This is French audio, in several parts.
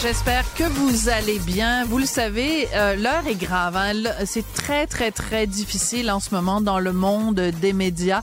j'espère que vous allez bien. Vous le savez, euh, l'heure est grave. hein. C'est très, très, très difficile en ce moment dans le monde des médias.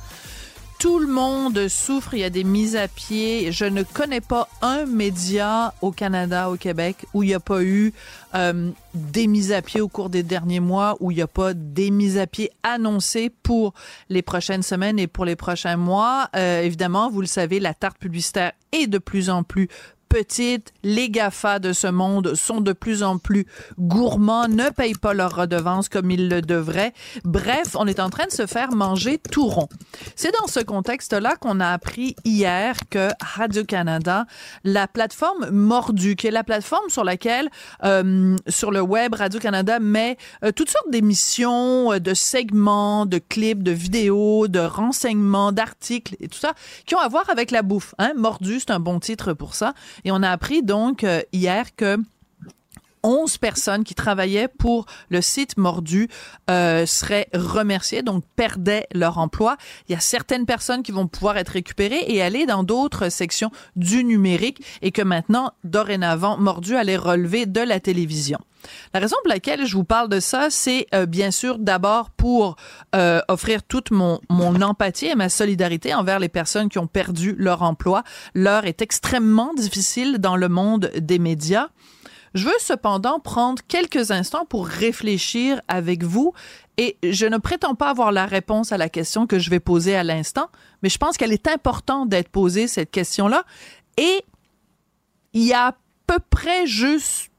Tout le monde souffre, il y a des mises à pied. Je ne connais pas un média au Canada, au Québec, où il n'y a pas eu euh, des mises à pied au cours des derniers mois, où il n'y a pas des mises à pied annoncées pour les prochaines semaines et pour les prochains mois. Euh, évidemment, vous le savez, la tarte publicitaire est de plus en plus petite. Les GAFA de ce monde sont de plus en plus gourmands, ne payent pas leurs redevances comme ils le devraient. Bref, on est en train de se faire manger tout rond. C'est dans ce contexte-là qu'on a appris hier que Radio-Canada, la plateforme Mordu, qui est la plateforme sur laquelle, euh, sur le web, Radio-Canada met euh, toutes sortes d'émissions, euh, de segments, de clips, de vidéos, de renseignements, d'articles et tout ça, qui ont à voir avec la bouffe. Hein? Mordu, c'est un bon titre pour ça. Et on a appris donc euh, hier que 11 personnes qui travaillaient pour le site mordu euh, seraient remerciées, donc perdaient leur emploi. Il y a certaines personnes qui vont pouvoir être récupérées et aller dans d'autres sections du numérique et que maintenant, dorénavant, mordu allait relever de la télévision. La raison pour laquelle je vous parle de ça, c'est euh, bien sûr d'abord pour euh, offrir toute mon, mon empathie et ma solidarité envers les personnes qui ont perdu leur emploi. L'heure est extrêmement difficile dans le monde des médias. Je veux cependant prendre quelques instants pour réfléchir avec vous et je ne prétends pas avoir la réponse à la question que je vais poser à l'instant, mais je pense qu'elle est importante d'être posée, cette question-là. Et il y a à peu près juste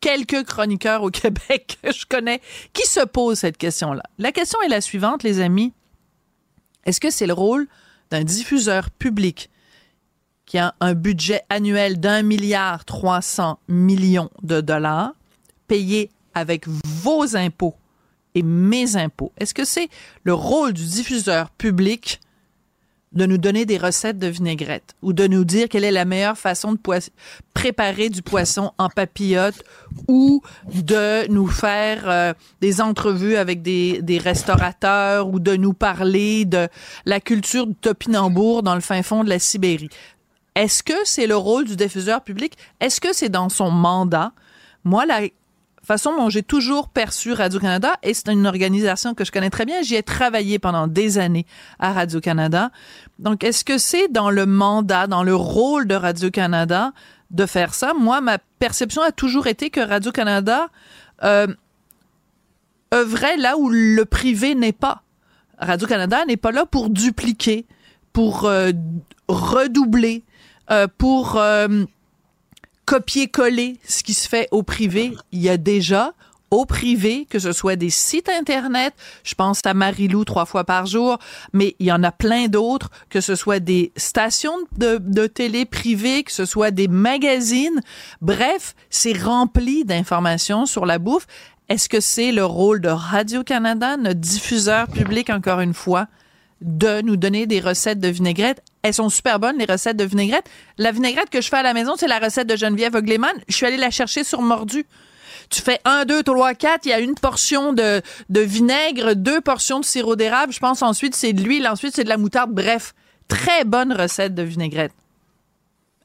quelques chroniqueurs au Québec que je connais qui se posent cette question-là. La question est la suivante, les amis. Est-ce que c'est le rôle d'un diffuseur public qui a un budget annuel d'un milliard 300 millions de dollars payé avec vos impôts et mes impôts? Est-ce que c'est le rôle du diffuseur public de nous donner des recettes de vinaigrette ou de nous dire quelle est la meilleure façon de préparer du poisson en papillote ou de nous faire euh, des entrevues avec des, des restaurateurs ou de nous parler de la culture du topinambour dans le fin fond de la Sibérie? Est-ce que c'est le rôle du diffuseur public? Est-ce que c'est dans son mandat? Moi, la façon dont j'ai toujours perçu Radio-Canada, et c'est une organisation que je connais très bien, j'y ai travaillé pendant des années à Radio-Canada. Donc, est-ce que c'est dans le mandat, dans le rôle de Radio-Canada de faire ça? Moi, ma perception a toujours été que Radio-Canada euh, œuvrait là où le privé n'est pas. Radio-Canada n'est pas là pour dupliquer, pour euh, redoubler, euh, pour euh, copier-coller ce qui se fait au privé. Il y a déjà au privé, que ce soit des sites Internet, je pense à Marilou trois fois par jour, mais il y en a plein d'autres, que ce soit des stations de, de télé privées, que ce soit des magazines. Bref, c'est rempli d'informations sur la bouffe. Est-ce que c'est le rôle de Radio-Canada, notre diffuseur public, encore une fois, de nous donner des recettes de vinaigrette? Elles sont super bonnes, les recettes de vinaigrette. La vinaigrette que je fais à la maison, c'est la recette de Geneviève Ogleman. Je suis allée la chercher sur Mordu. Tu fais un, deux, trois, quatre, il y a une portion de, de vinaigre, deux portions de sirop d'érable. Je pense ensuite c'est de l'huile, ensuite c'est de la moutarde. Bref, très bonne recette de vinaigrette.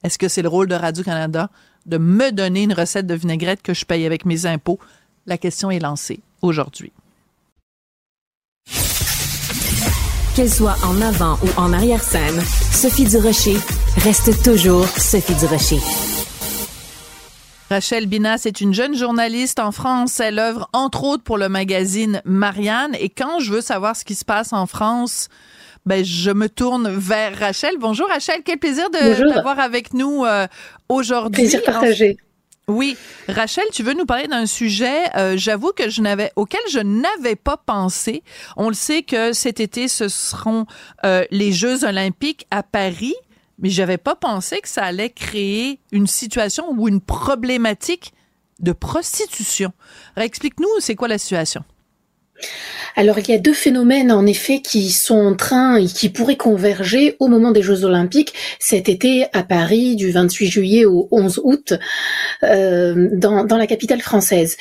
Est-ce que c'est le rôle de Radio-Canada de me donner une recette de vinaigrette que je paye avec mes impôts? La question est lancée aujourd'hui. Qu'elle soit en avant ou en arrière-scène, Sophie Durocher reste toujours Sophie Durocher. Rachel Binas est une jeune journaliste en France. Elle œuvre entre autres pour le magazine Marianne. Et quand je veux savoir ce qui se passe en France, ben, je me tourne vers Rachel. Bonjour Rachel, quel plaisir de t'avoir avec nous euh, aujourd'hui. Plaisir partagé. Oui, Rachel, tu veux nous parler d'un sujet, euh, j'avoue que je n'avais auquel je n'avais pas pensé. On le sait que cet été ce seront euh, les Jeux olympiques à Paris, mais j'avais pas pensé que ça allait créer une situation ou une problématique de prostitution. Explique-nous, c'est quoi la situation? Alors il y a deux phénomènes en effet qui sont en train et qui pourraient converger au moment des Jeux Olympiques cet été à Paris du 28 juillet au 11 août euh, dans, dans la capitale française.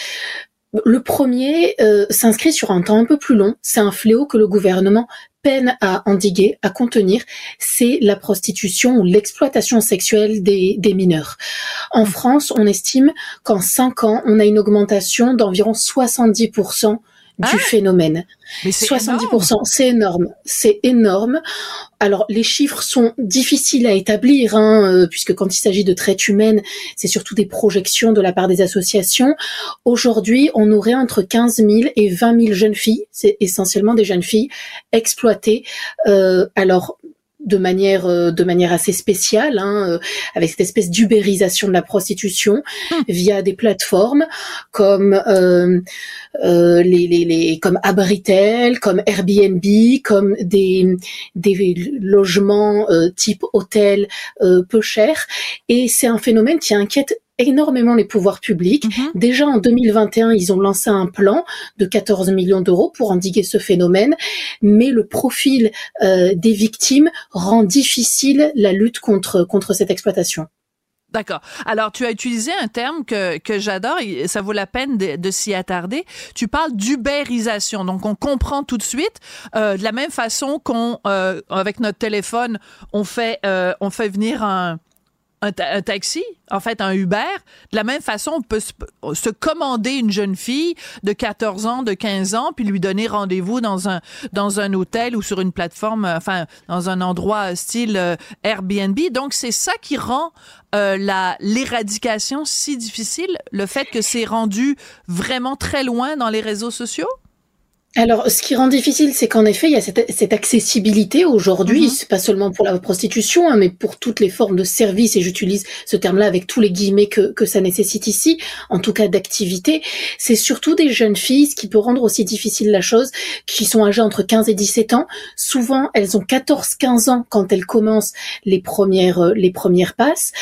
Le premier euh, s'inscrit sur un temps un peu plus long. C'est un fléau que le gouvernement peine à endiguer, à contenir, c'est la prostitution ou l'exploitation sexuelle des, des, mineurs. En. France, on estime qu'en 5 ans, on a une augmentation d'environ 70% du ah phénomène. Mais 70%, c'est énorme, c'est énorme. Alors les chiffres sont difficiles à établir, hein, euh, puisque quand il s'agit de traite humaine, c'est surtout des projections de la part des associations. Aujourd'hui, on aurait entre 15 000 et 20 000 jeunes filles, c'est essentiellement des jeunes filles exploitées. Euh, alors de manière euh, de manière assez spéciale, hein, euh, avec cette espèce d'ubérisation de la prostitution hum. via des plateformes comme euh, euh, les, les, les, comme Abritel, comme Airbnb, comme des des logements euh, type hôtel peu chers. Et c'est un phénomène qui inquiète énormément les pouvoirs publics. Mhm. Déjà en 2021, ils ont lancé un plan de 14 millions d'euros pour endiguer ce phénomène, mais le profil euh, des victimes rend difficile la lutte contre contre cette exploitation. D'accord. Alors, tu as utilisé un terme que, que j'adore et ça vaut la peine de, de s'y attarder. Tu parles d'ubérisation. Donc, on comprend tout de suite, euh, de la même façon qu'on, euh, avec notre téléphone, on fait, euh, on fait venir un, un, taxi, en fait un Uber, de la même façon, on peut se, commander une jeune fille de 14 ans, de 15 ans, puis lui donner rendez-vous dans un dans un hôtel ou sur une plateforme, euh, enfin dans un endroit style euh, Airbnb. Donc c'est ça qui rend euh, la l'éradication si difficile, le fait que c'est rendu vraiment très loin dans les réseaux sociaux? Alors, ce qui rend difficile, c'est qu'en effet, il y a cette, cette accessibilité aujourd'hui, c'est pas seulement pour la prostitution, hein, mais pour toutes les formes de services, et j'utilise ce terme-là avec tous les guillemets que, que ça nécessite ici, en tout cas d'activité. C'est surtout des jeunes filles, ce qui peut rendre aussi difficile la chose, qui sont âgées entre 15 et 17 ans. Souvent, elles ont 14-15 ans quand elles commencent les premières, euh, les premières passes.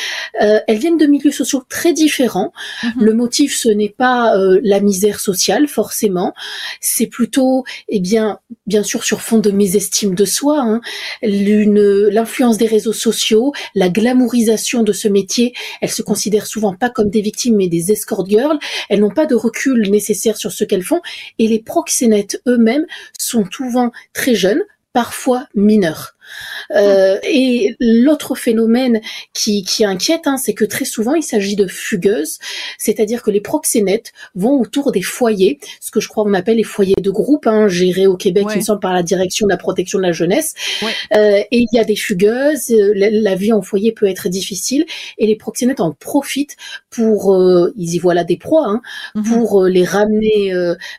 Euh, elles viennent de milieux sociaux très différents. Mm-hmm. Le motif, ce n'est pas euh, la misère sociale, forcément. C'est plutôt et eh bien, bien sûr sur fond de mésestime de soi, hein, l'influence des réseaux sociaux, la glamourisation de ce métier. Elles se considèrent souvent pas comme des victimes, mais des escort girls. Elles n'ont pas de recul nécessaire sur ce qu'elles font, et les proxénètes eux-mêmes sont souvent très jeunes, parfois mineurs. Euh, et l'autre phénomène qui, qui inquiète, hein, c'est que très souvent il s'agit de fugueuses, c'est-à-dire que les proxénètes vont autour des foyers, ce que je crois on appelle les foyers de groupe, hein, gérés au Québec, il me semble, par la direction de la protection de la jeunesse. Euh, et il y a des fugueuses, euh, la, vie en foyer peut être difficile, et les proxénètes en profitent pour, euh, ils y voient là des proies, hein, mhm. pour les ramener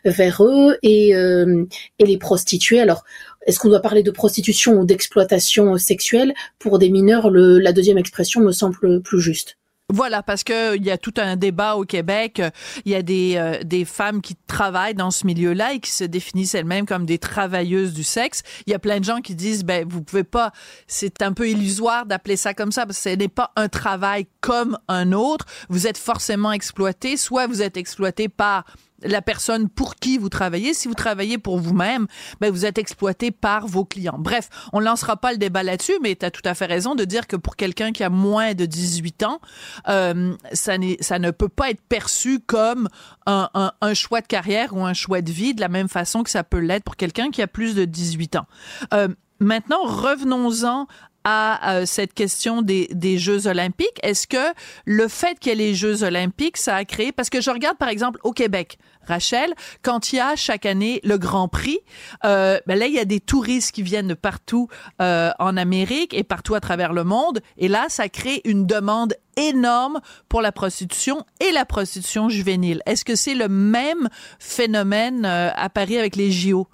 vers eux et, et les prostituer. Alors est-ce qu'on doit parler de prostitution ou d'exploitation sexuelle Pour des mineurs, la deuxième expression me semble plus juste. Voilà, parce que il y a tout un débat au Québec. Il y a des, euh, des femmes qui travaillent dans ce milieu-là et qui se définissent elles-mêmes comme des travailleuses du sexe. Il y a plein de gens qui disent, ben vous pouvez pas. C'est un peu illusoire d'appeler ça comme ça parce que ce n'est pas un travail comme un autre. Vous êtes forcément exploité. Soit vous êtes exploité par la personne pour qui vous travaillez. Si vous travaillez pour vous-même, ben vous êtes exploité par vos clients. Bref, on lancera pas le débat là-dessus, mais tu as tout à fait raison de dire que pour quelqu'un qui a moins de 18 ans, euh, ça, ne peut pas être perçu comme un, choix de carrière ou un choix de vie de la même façon que ça peut l'être pour quelqu'un qui a plus de 18 ans. Euh, maintenant, revenons-en à euh, cette question des, des Jeux olympiques. Est-ce que le fait qu'il y ait les Jeux olympiques, ça a créé... Parce que je regarde, par exemple, au Québec, Rachel, quand il y a chaque année le Grand Prix, euh, ben là, il y a des touristes qui viennent de partout euh, en Amérique et partout à travers le monde. Et là, ça crée une demande énorme pour la prostitution et la prostitution juvénile. Est-ce que c'est le même phénomène euh, à Paris avec les JO?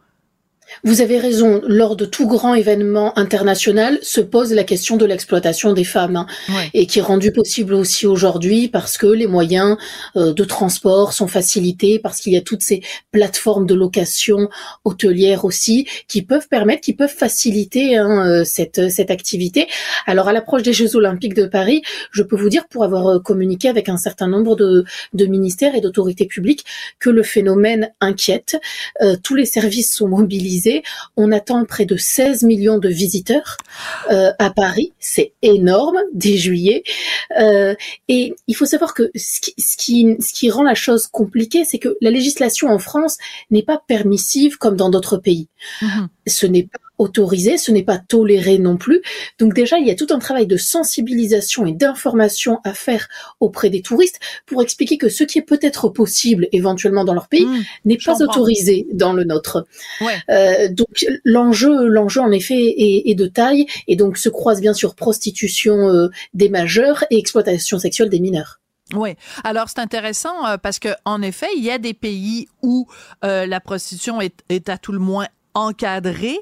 Vous avez raison. Lors de tout grand événement international, se pose la question de l'exploitation des femmes, hein, et qui est rendue possible aussi aujourd'hui parce que les moyens euh, de transport sont facilités, parce qu'il y a toutes ces plateformes de location hôtelière aussi qui peuvent permettre, qui peuvent faciliter hein, euh, cette cette activité. Alors à l'approche des Jeux Olympiques de Paris, je peux vous dire pour avoir euh, communiqué avec un certain nombre de, de ministères et d'autorités publiques que le phénomène inquiète. tous les services sont mobilisés on attend près de 16 millions de visiteurs euh, à Paris. C'est énorme dès juillet. Euh, et il faut savoir que ce qui, ce qui rend la chose compliquée, c'est que la législation en France n'est pas permissive comme dans d'autres pays. Mhm. Ce n'est pas autorisé, ce n'est pas toléré non plus. Donc déjà, il y a tout un travail de sensibilisation et d'information à faire auprès des touristes pour expliquer que ce qui est peut-être possible éventuellement dans leur pays mmh, n'est pas autorisé dans le nôtre. Euh, donc l'enjeu, l'enjeu en effet est, de taille et donc se croise bien sûr prostitution euh, des majeurs et exploitation sexuelle des mineurs. Oui. Alors c'est intéressant euh, parce que en effet, il y a des pays où la prostitution est, est, à tout le moins encadré.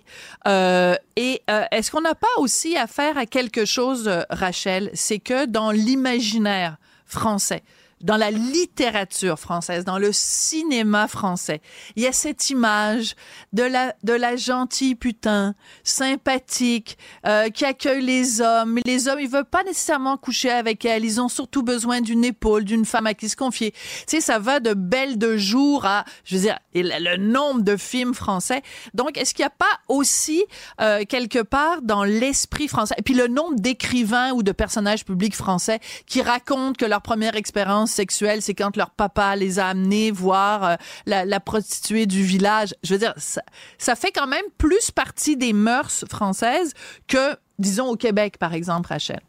Euh, et euh, est-ce qu'on n'a pas aussi affaire à quelque chose, euh, Rachel, c'est que dans l'imaginaire français, dans la littérature française, dans le cinéma français. Il y a cette image de la de la gentille putain, sympathique, euh, qui accueille les hommes. Les hommes, ils veulent pas nécessairement coucher avec elle. Ils ont surtout besoin d'une épaule, d'une femme à qui se confier. Tu sais, ça va de Belle de jour à, je veux dire, le nombre de films français. Donc, est-ce qu'il n'y a pas aussi euh, quelque part dans l'esprit français, et puis le nombre d'écrivains ou de personnages publics français qui racontent que leur première expérience c'est quand leur papa les a amenés voir euh, la, prostituée du village. Je veux dire, ça, ça fait quand même plus partie des mœurs françaises que, disons, au Québec, par exemple, Rachel.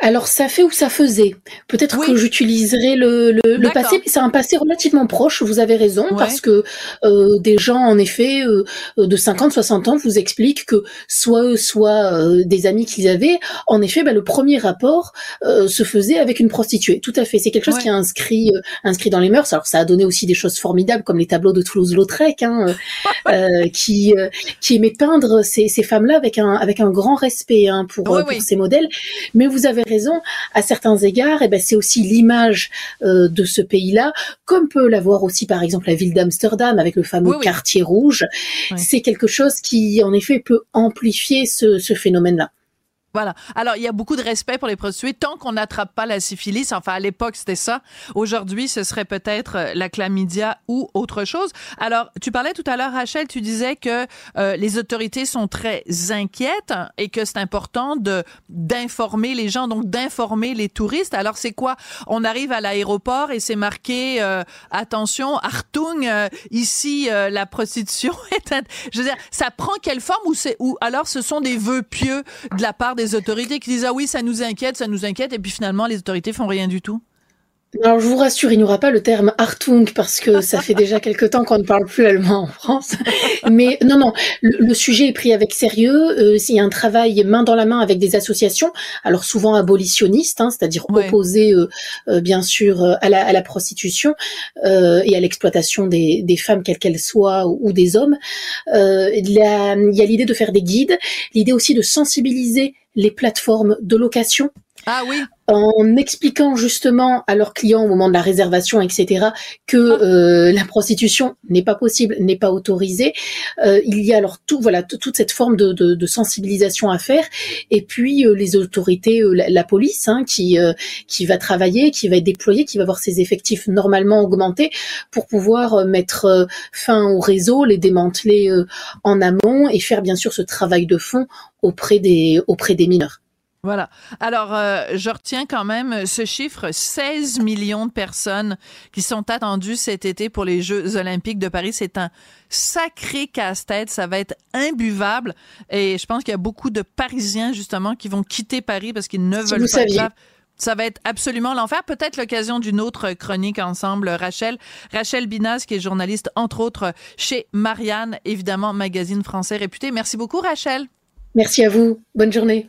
Alors ça fait ou ça faisait. Peut-être que j'utiliserai le, le, passé, mais c'est un passé relativement proche, vous avez raison, parce que euh, des gens, en effet, euh, de 50, 60 ans vous expliquent que soit eux, soit euh, des amis qu'ils avaient, en effet, bah, le premier rapport se faisait avec une prostituée. Tout à fait. C'est quelque chose qui est inscrit, inscrit dans les mœurs. Alors ça a donné aussi des choses formidables, comme les tableaux de Toulouse-Lautrec, hein, qui, qui aimait peindre ces, ces femmes-là avec un, avec un grand respect hein, pour, pour ces modèles. Mais vous avez raison, à certains égards, et eh ben, c'est aussi l'image euh, de ce pays-là, comme peut l'avoir aussi par exemple la ville d'Amsterdam avec le fameux quartier rouge. C'est quelque chose qui en effet peut amplifier ce phénomène-là. Voilà. Alors, il y a beaucoup de respect pour les prostituées tant qu'on n'attrape pas la syphilis. Enfin, à l'époque, c'était ça. Aujourd'hui, ce serait peut-être euh, la chlamydia ou autre chose. Alors, tu parlais tout à l'heure, Rachel, tu disais que euh, les autorités sont très inquiètes et que c'est important de d'informer les gens, donc d'informer les touristes. Alors, c'est quoi? On arrive à l'aéroport et c'est marqué, euh, attention, Artung, ici, la prostitution est... Je veux dire, ça prend quelle forme ou. Ou alors, ce sont des vœux pieux de la part des des autorités qui disent ah oui ça nous inquiète ça nous inquiète et puis finalement les autorités font rien du tout alors je vous rassure, il n'y aura pas le terme Hartung parce que ça fait déjà quelque temps qu'on ne parle plus allemand en France. Mais non, non, le, sujet est pris avec sérieux. Euh, il y a un travail main dans la main avec des associations, alors souvent abolitionnistes, hein, c'est-à-dire opposées euh, euh, bien sûr à la, à la prostitution et à l'exploitation des, des, femmes quelles qu'elles soient ou, des hommes. il y a l'idée de faire des guides, l'idée aussi de sensibiliser les plateformes de location. Ah oui en expliquant justement à leurs clients au moment de la réservation, etc., que ah. euh, la prostitution n'est pas possible, n'est pas autorisée. Euh, il y a alors tout, voilà, toute cette forme de, de, de, sensibilisation à faire. Et puis euh, les autorités, euh, la, police, hein, qui qui va travailler, qui va être déployée, qui va avoir ses effectifs normalement augmentés pour pouvoir mettre fin au réseau, les démanteler en amont et faire bien sûr ce travail de fond auprès des auprès des mineurs. Voilà. Alors, euh, je retiens quand même ce chiffre 16 millions de personnes qui sont attendues cet été pour les Jeux olympiques de Paris. C'est un sacré casse-tête. Ça va être imbuvable. Et je pense qu'il y a beaucoup de Parisiens, justement, qui vont quitter Paris parce qu'ils ne veulent pas ça va être absolument l'enfer. Peut-être l'occasion d'une autre chronique ensemble, Rachel. Rachel Binas, qui est journaliste, entre autres, chez Marianne, évidemment, magazine français réputé. Merci beaucoup, Rachel. Merci à vous. Bonne journée.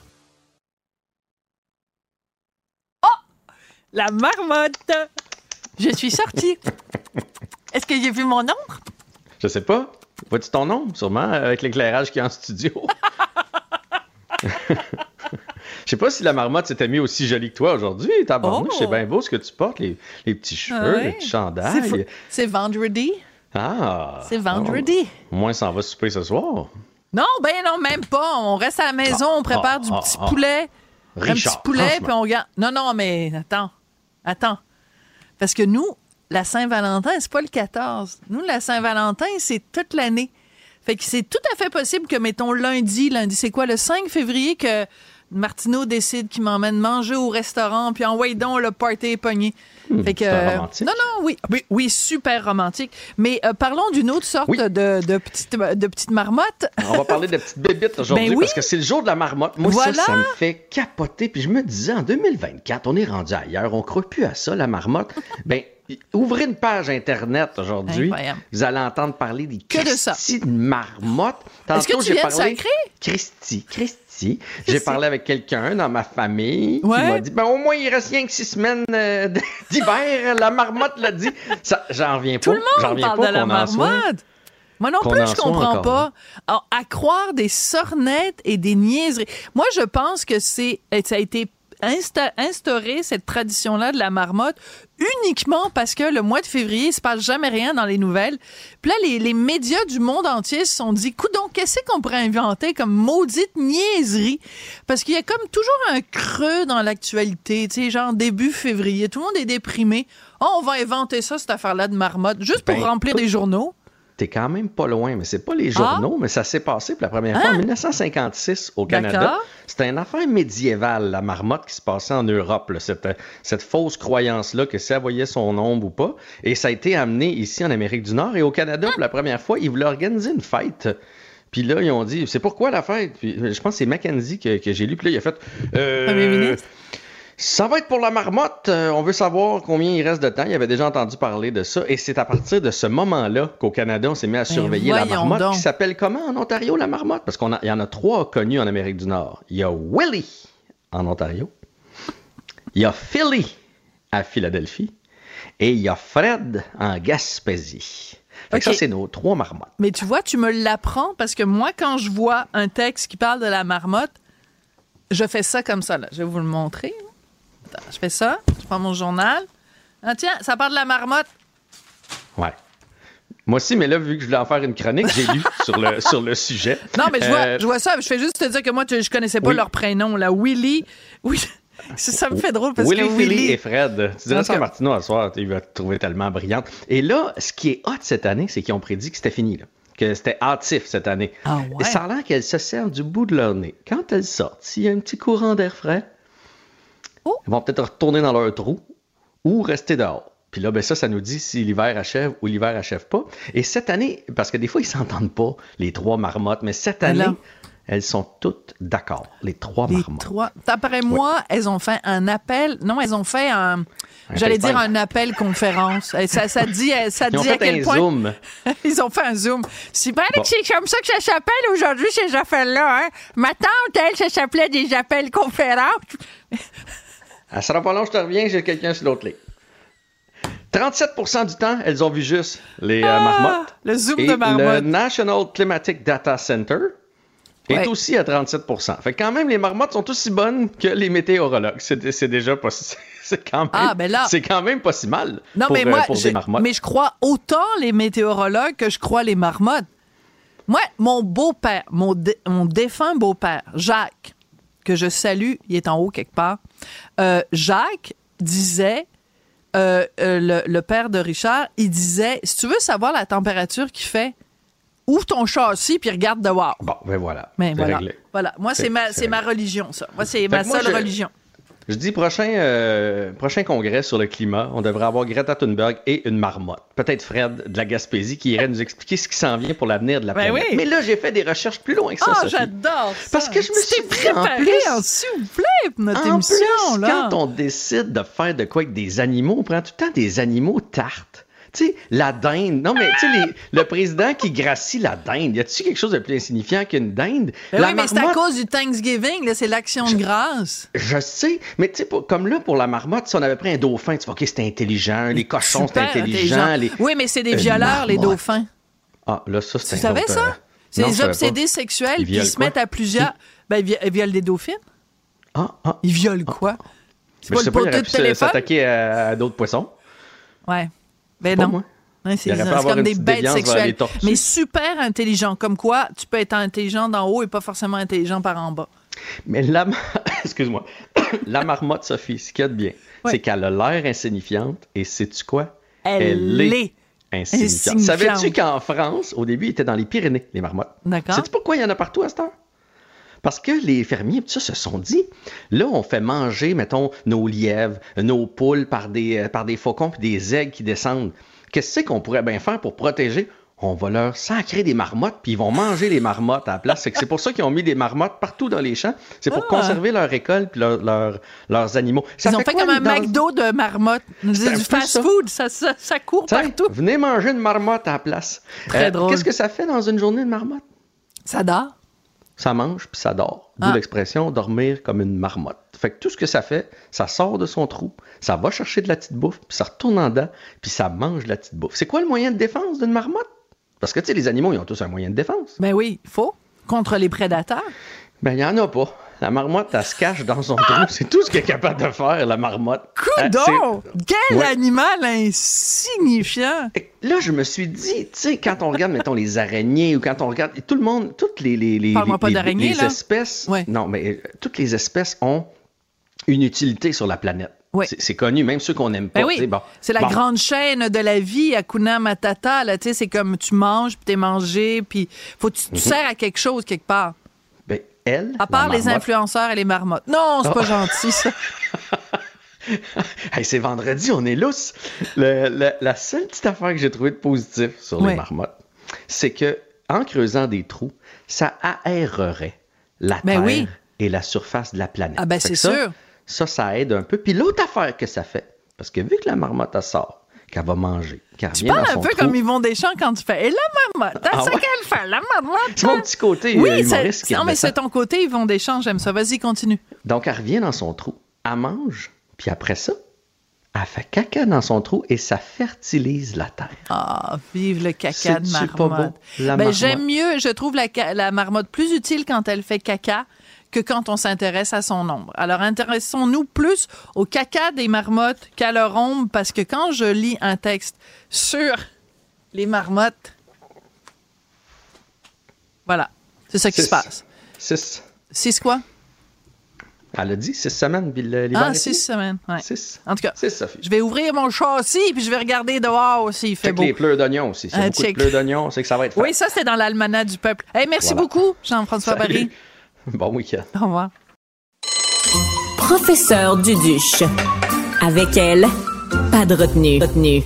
La marmotte! Je suis sortie. Est-ce que j'ai vu mon ombre? Je sais pas. Vois-tu ton ombre, sûrement, avec l'éclairage qui est en studio? Je sais pas si la marmotte s'était mis aussi jolie que toi aujourd'hui. Tabarnouche, Oh. c'est bien beau ce que tu portes, les, les petits cheveux, ouais. les petits C'est chandails. fo- C'est vendredi. Ah! C'est vendredi. Au moins, ça en va souper ce soir. Non, ben non, même pas. On reste à la maison, on prépare ah, du ah, petit ah. poulet. un Richard, petit poulet, puis on regarde. Non, non, mais attends. Attends. Parce que nous, la Saint-Valentin, c'est pas le 14. Nous, la Saint-Valentin, c'est toute l'année. Fait que c'est tout à fait possible que, mettons, lundi, lundi, c'est quoi, le 5 février, que Martineau décide qu'il m'emmène manger au restaurant, puis en donc, le party est pogné. fait que, c'est euh, romantique. non, non, oui, oui, oui, super romantique. Mais euh, parlons d'une autre sorte Oui. de, de, petite, de petite marmotte. On va parler de petites bébites aujourd'hui Ben oui. parce que c'est le jour de la marmotte. Moi, Voilà. ça, ça me fait capoter. Puis je me disais, en 2024, on est rendu ailleurs. On croit plus à ça, la marmotte. ben, ouvrez une page Internet aujourd'hui. Vous allez entendre parler des Que de ça. De marmotte. Est-ce que tu viens de parlé... sacrer? Christy, Christy. J'ai parlé avec quelqu'un dans ma famille Ouais. qui m'a dit, ben au moins, il reste rien que six semaines euh, d'hiver. La marmotte l'a dit. J'en reviens pas. Tout le monde reviens parle pas de la marmotte. Moi non plus, je comprends encore, pas. Alors, à croire des sornettes et des niaiseries. Moi, je pense que c'est, ça a été insta- instauré, cette tradition-là de la marmotte, uniquement parce que le mois de février, il se passe jamais rien dans les nouvelles. Puis là, les, les médias du monde entier se sont dit, coudon, qu'est-ce qu'on pourrait inventer comme maudite niaiserie? Parce qu'il y a comme toujours un creux dans l'actualité, tu sais, genre début février, tout le monde est déprimé. Oh, on va inventer ça, cette affaire-là de marmotte, juste pour Ben, remplir des journaux. T'es quand même pas loin, mais c'est pas les journaux, mais ça s'est passé pour la première fois en 1956 au Canada. Hein? C'était une affaire médiévale, la marmotte qui se passait en Europe, là, cette, cette fausse croyance-là que ça voyait son ombre ou pas. Et ça a été amené ici en Amérique du Nord et au Canada pour la première fois, ils voulaient organiser une fête. Puis là, ils ont dit, c'est pourquoi la fête? Puis, je pense que c'est Mackenzie que, que j'ai lu. Puis là, il a fait, euh, Premier ministre? Ça va être pour la marmotte. Euh, on veut savoir combien il reste de temps. Il avait déjà entendu parler de ça. Et c'est à partir de ce moment-là qu'au Canada, on s'est mis à surveiller la Ben marmotte donc. qui s'appelle comment en Ontario, la marmotte? Parce qu'il y en a trois connus en Amérique du Nord. Il y a Willie en Ontario. Il y a Philly à Philadelphie. Et il y a Fred en Gaspésie. Fait que ça, c'est nos trois marmottes. Mais tu vois, tu me l'apprends parce que moi, quand je vois un texte qui parle de la marmotte, je fais ça comme ça. Là. Je vais vous le montrer. Attends, je fais ça. Je prends mon journal. Ah, tiens, ça parle de la marmotte. Ouais. Moi aussi, mais là, vu que je voulais en faire une chronique, j'ai lu sur le, sur le sujet. Non, mais je vois, Euh, je vois ça. Je fais juste te dire que moi, tu- je connaissais pas Oui. leur prénom. Là. Willy. Oui. Ça, me fait drôle parce Willy, que Philly Willy. et Fred. Tu dirais ça à Ok. Martineau à soir, il va te trouver tellement brillante. Et là, ce qui est hot cette année, c'est qu'ils ont prédit que c'était fini, là. que c'était hâtif cette année. Ah Et ouais. ça a l'air qu'elles se servent du bout de leur nez. Quand elles sortent, s'il y a un petit courant d'air frais, Oh. elles vont peut-être retourner dans leur trou ou rester dehors. Puis là, ben ça, ça nous dit si l'hiver achève ou l'hiver achève pas. Et cette année, parce que des fois, ils s'entendent pas, les trois marmottes, mais cette année, elles sont toutes d'accord, les trois Les marmottes. trois. D'après moi, elles ont fait un appel. Non, elles ont fait un. J'allais dire un appel conférence. Et Ça, ça dit, ça Ils ont à fait quel un point. zoom. Ils ont fait un zoom. C'est Bon. que c'est comme ça que ça s'appelle aujourd'hui, ces affaires-là. Hein? Ma tante, elle, ça s'appelait des appels conférences. Elle sera pas long, je te reviens, j'ai quelqu'un sur l'autre ligne. 37% du temps, elles ont vu juste les euh, Ah, marmottes. le zoom Et de marmotte. le National Climatic Data Center est Ouais. aussi à 37% Fait que quand même, les marmottes sont aussi bonnes que les météorologues. C'est déjà pas si- c'est quand même Ah, ben là- c'est quand même pas si mal Non, pour, mais euh, moi, pour je, des marmottes. mais je crois autant les météorologues que je crois les marmottes. Moi, mon beau-père, mon, dé- mon défunt beau-père, Jacques, que je salue, il est en haut quelque part, euh, Jacques disait, euh, euh, le, le père de Richard, il disait, si tu veux savoir la température qu'il fait, ouvre ton châssis puis regarde dehors. Bon, ben voilà. Mais voilà. réglé. Voilà. Moi, c'est ma, religion, ça. Moi, c'est ma moi, seule religion. Je dis prochain, euh, prochain congrès sur le climat, on devrait avoir Greta Thunberg et une marmotte. Peut-être Fred de la Gaspésie qui irait nous expliquer ce qui s'en vient pour l'avenir de la Ben planète. oui. Mais là, j'ai fait des recherches plus loin que ça. Ah, Sophie. j'adore ça. Parce que je me suis préparé en s'il vous plaît pour notre En émission, plus, là. quand on décide de faire de quoi avec des animaux, on prend tout le temps des animaux tartes. Tu sais, la dinde. Non, mais tu sais, le président qui gracie la dinde, y a-tu quelque chose de plus insignifiant qu'une dinde? Ben la oui, mais c'est à cause du Thanksgiving, là, c'est l'action de grâce. Je sais, mais tu sais, comme là, pour la marmotte, si on avait pris un dauphin, tu vois, OK, c'était intelligent, les cochons, c'était intelligent. Les... Oui, mais c'est des violeurs, les dauphins. Ah, là, ça, c'est Tu savais ça? C'est Non, je des obsédés sexuels Ils qui se mettent à plusieurs. Ben, ils vi- ils violent des dauphines. Ah, ah. Ils violent quoi? C'est pas le pas, il aurait pu s'attaquer à, à d'autres poissons. Ouais. Ben non. moi. Ouais, c'est comme des bêtes sexuelles. Mais super intelligents. Comme quoi, tu peux être intelligent d'en haut et pas forcément intelligent par en bas. Mais la, excuse-moi, la marmotte, Sophie, ce qu'il y a de bien, Ouais. c'est qu'elle a l'air insignifiante et sais-tu quoi? Elle, est. insignifiante. insignifiante. Savais-tu qu'en France, au début, ils étaient dans les Pyrénées, les marmottes? D'accord. Sais-tu pourquoi il y en a partout à cette heure? Parce que les fermiers, ça, se sont dit, là, on fait manger, mettons, nos lièvres, nos poules par des, euh, par des faucons puis des aigles qui descendent. Qu'est-ce qu'on pourrait bien faire pour protéger? On va leur sacrer des marmottes, puis ils vont manger les marmottes à la place. C'est pour ça qu'ils ont mis des marmottes partout dans les champs. C'est pour Ah. conserver leur récolte puis leur- leur- leurs animaux. Ça Ils ont fait comme un dans- McDo de marmotte. C'est du fast-food. Ça, ça, ça court partout. Venez manger une marmotte à la place. Euh, Très drôle. Qu'est-ce que ça fait dans une journée de marmotte? Ça dort. Ça mange puis ça dort. D'où Ah. l'expression dormir comme une marmotte. Fait que tout ce que ça fait, ça sort de son trou, ça va chercher de la petite bouffe, puis ça retourne en dedans, puis ça mange de la petite bouffe. C'est quoi le moyen de défense d'une marmotte? Parce que, tu sais, les animaux, ils ont tous un moyen de défense. Ben oui, il faut. Contre les prédateurs. Ben, il n'y en a pas. La marmotte, elle se cache dans son trou. C'est tout ce qu'elle est capable de faire, la marmotte. Euh, Coudon! Quel Ouais. animal insignifiant! Là, je me suis dit, tu sais, quand on regarde, mettons, les araignées ou quand on regarde, tout le monde, toutes les, espèces, Ouais. non, mais euh, toutes les espèces ont une utilité sur la planète. Ouais. C'est- connu, même ceux qu'on n'aime pas. Ben oui, bon. c'est la Bon. grande chaîne de la vie, Akuna Matata. C'est comme tu manges, puis t'es mangé, puis faut que tu, tu sers à quelque chose quelque part. Elle, À part les influenceurs et les marmottes. Non, c'est pas gentil, ça. Hey, c'est vendredi, on est lousse. Le- le- la seule petite affaire que j'ai trouvée de positif sur Ouais. les marmottes, c'est que en creusant des trous, ça aérerait la Ben Terre oui. et la surface de la planète. Ah ben, c'est sûr. Ça, ça aide un peu. Puis l'autre affaire que ça fait, parce que vu que la marmotte, elle sort, qu'elle va manger, qu'elle Tu parles un peu trou, comme Yvon Deschamps quand tu fais. Et la marmotte, t'as Ah ça ouais? qu'elle fait, la marmotte. C'est mon petit côté Oui, euh, c'est- humoriste qui non, mais c'est ton côté Yvon Deschamps, j'aime ça. Vas-y, continue. Donc, elle revient dans son trou, elle mange, puis après ça, elle fait caca dans son trou et ça fertilise la terre. Ah, vive le caca de C'est-tu pas marmotte. beau, la Ben, marmotte? j'aime mieux, je trouve la marmotte plus utile quand elle fait caca que quand on s'intéresse à son ombre. Alors, intéressons-nous plus au caca des marmottes qu'à leur ombre, parce que quand je lis un texte sur les marmottes, voilà, c'est ça qui Six. se passe. Six. Six quoi? Elle a dit six semaines, puis le- Ah, six semaines, ouais. Six. En tout cas, Six, Sophie. je vais ouvrir mon châssis, puis je vais regarder dehors s'il fait Check beau. les pleurs d'oignons aussi. A Ah, beaucoup de pleurs d'oignons, c'est que ça va être fait. Oui, ça, c'est dans l'almanach du peuple. Hey, merci Voilà. beaucoup, Jean-François. Barry. Bon week-end. Au revoir. Professeur Duduche. Avec elle, pas de retenue. retenue.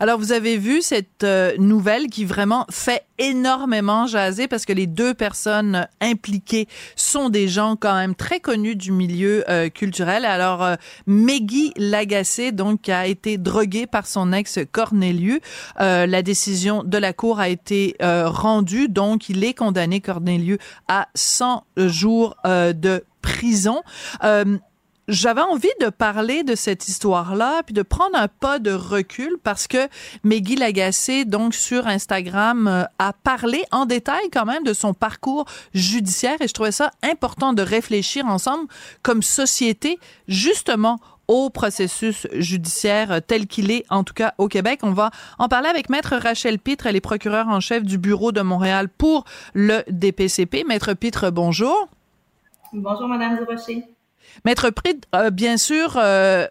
Alors, vous avez vu cette euh, nouvelle qui vraiment fait énormément jaser parce que les deux personnes impliquées sont des gens quand même très connus du milieu euh, culturel. Alors, euh, Meggy Lagacé, donc, a été droguée par son ex Cornelius. Euh, la décision de la Cour a été euh, rendue, donc il est condamné, Cornelius, à 100 jours euh, de prison. Euh, j'avais envie de parler de cette histoire-là, puis de prendre un pas de recul parce que Meggy Lagacé, donc sur Instagram, euh, a parlé en détail quand même de son parcours judiciaire et je trouvais ça important de réfléchir ensemble comme société justement au processus judiciaire tel qu'il est, en tout cas au Québec. On va en parler avec Maître Rachel Pitre, elle est procureure en chef du bureau de Montréal pour le DPCP. Maître Pitre, bonjour. Bonjour, Madame Durocher. Maître Pitre, euh, bien sûr, euh,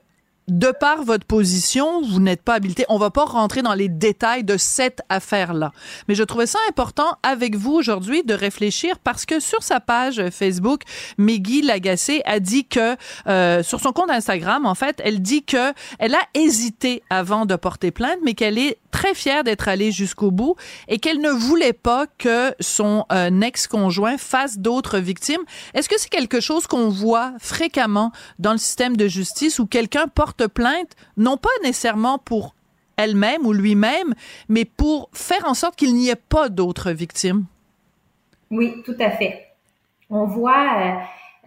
de par votre position, vous n'êtes pas habilité. On va pas rentrer dans les détails de cette affaire-là. Mais je trouvais ça important avec vous aujourd'hui de réfléchir parce que sur sa page Facebook, Meggy Lagacé a dit que euh, sur son compte Instagram, en fait, elle dit que elle a hésité avant de porter plainte, mais qu'elle est très fière d'être allée jusqu'au bout et qu'elle ne voulait pas que son euh, ex-conjoint fasse d'autres victimes. Est-ce que c'est quelque chose qu'on voit fréquemment dans le système de justice où quelqu'un porte plainte, non pas nécessairement pour elle-même ou lui-même, mais pour faire en sorte qu'il n'y ait pas d'autres victimes. Oui, tout à fait. On voit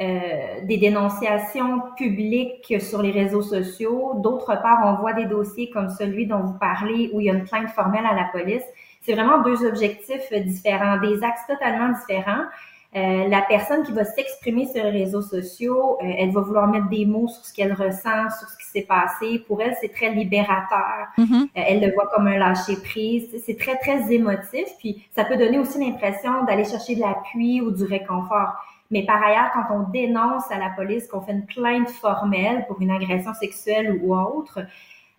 euh, euh, des dénonciations publiques sur les réseaux sociaux. D'autre part, on voit des dossiers comme celui dont vous parlez où il y a une plainte formelle à la police. C'est vraiment deux objectifs différents, des axes totalement différents. Euh, la personne qui va s'exprimer sur les réseaux sociaux, euh, elle va vouloir mettre des mots sur ce qu'elle ressent, sur ce qui s'est passé. Pour elle, c'est très libérateur. Mm-hmm. Euh, elle le voit comme un lâcher prise. C'est très très émotif. Puis ça peut donner aussi l'impression d'aller chercher de l'appui ou du réconfort. Mais par ailleurs, quand on dénonce à la police qu'on fait une plainte formelle pour une agression sexuelle ou autre,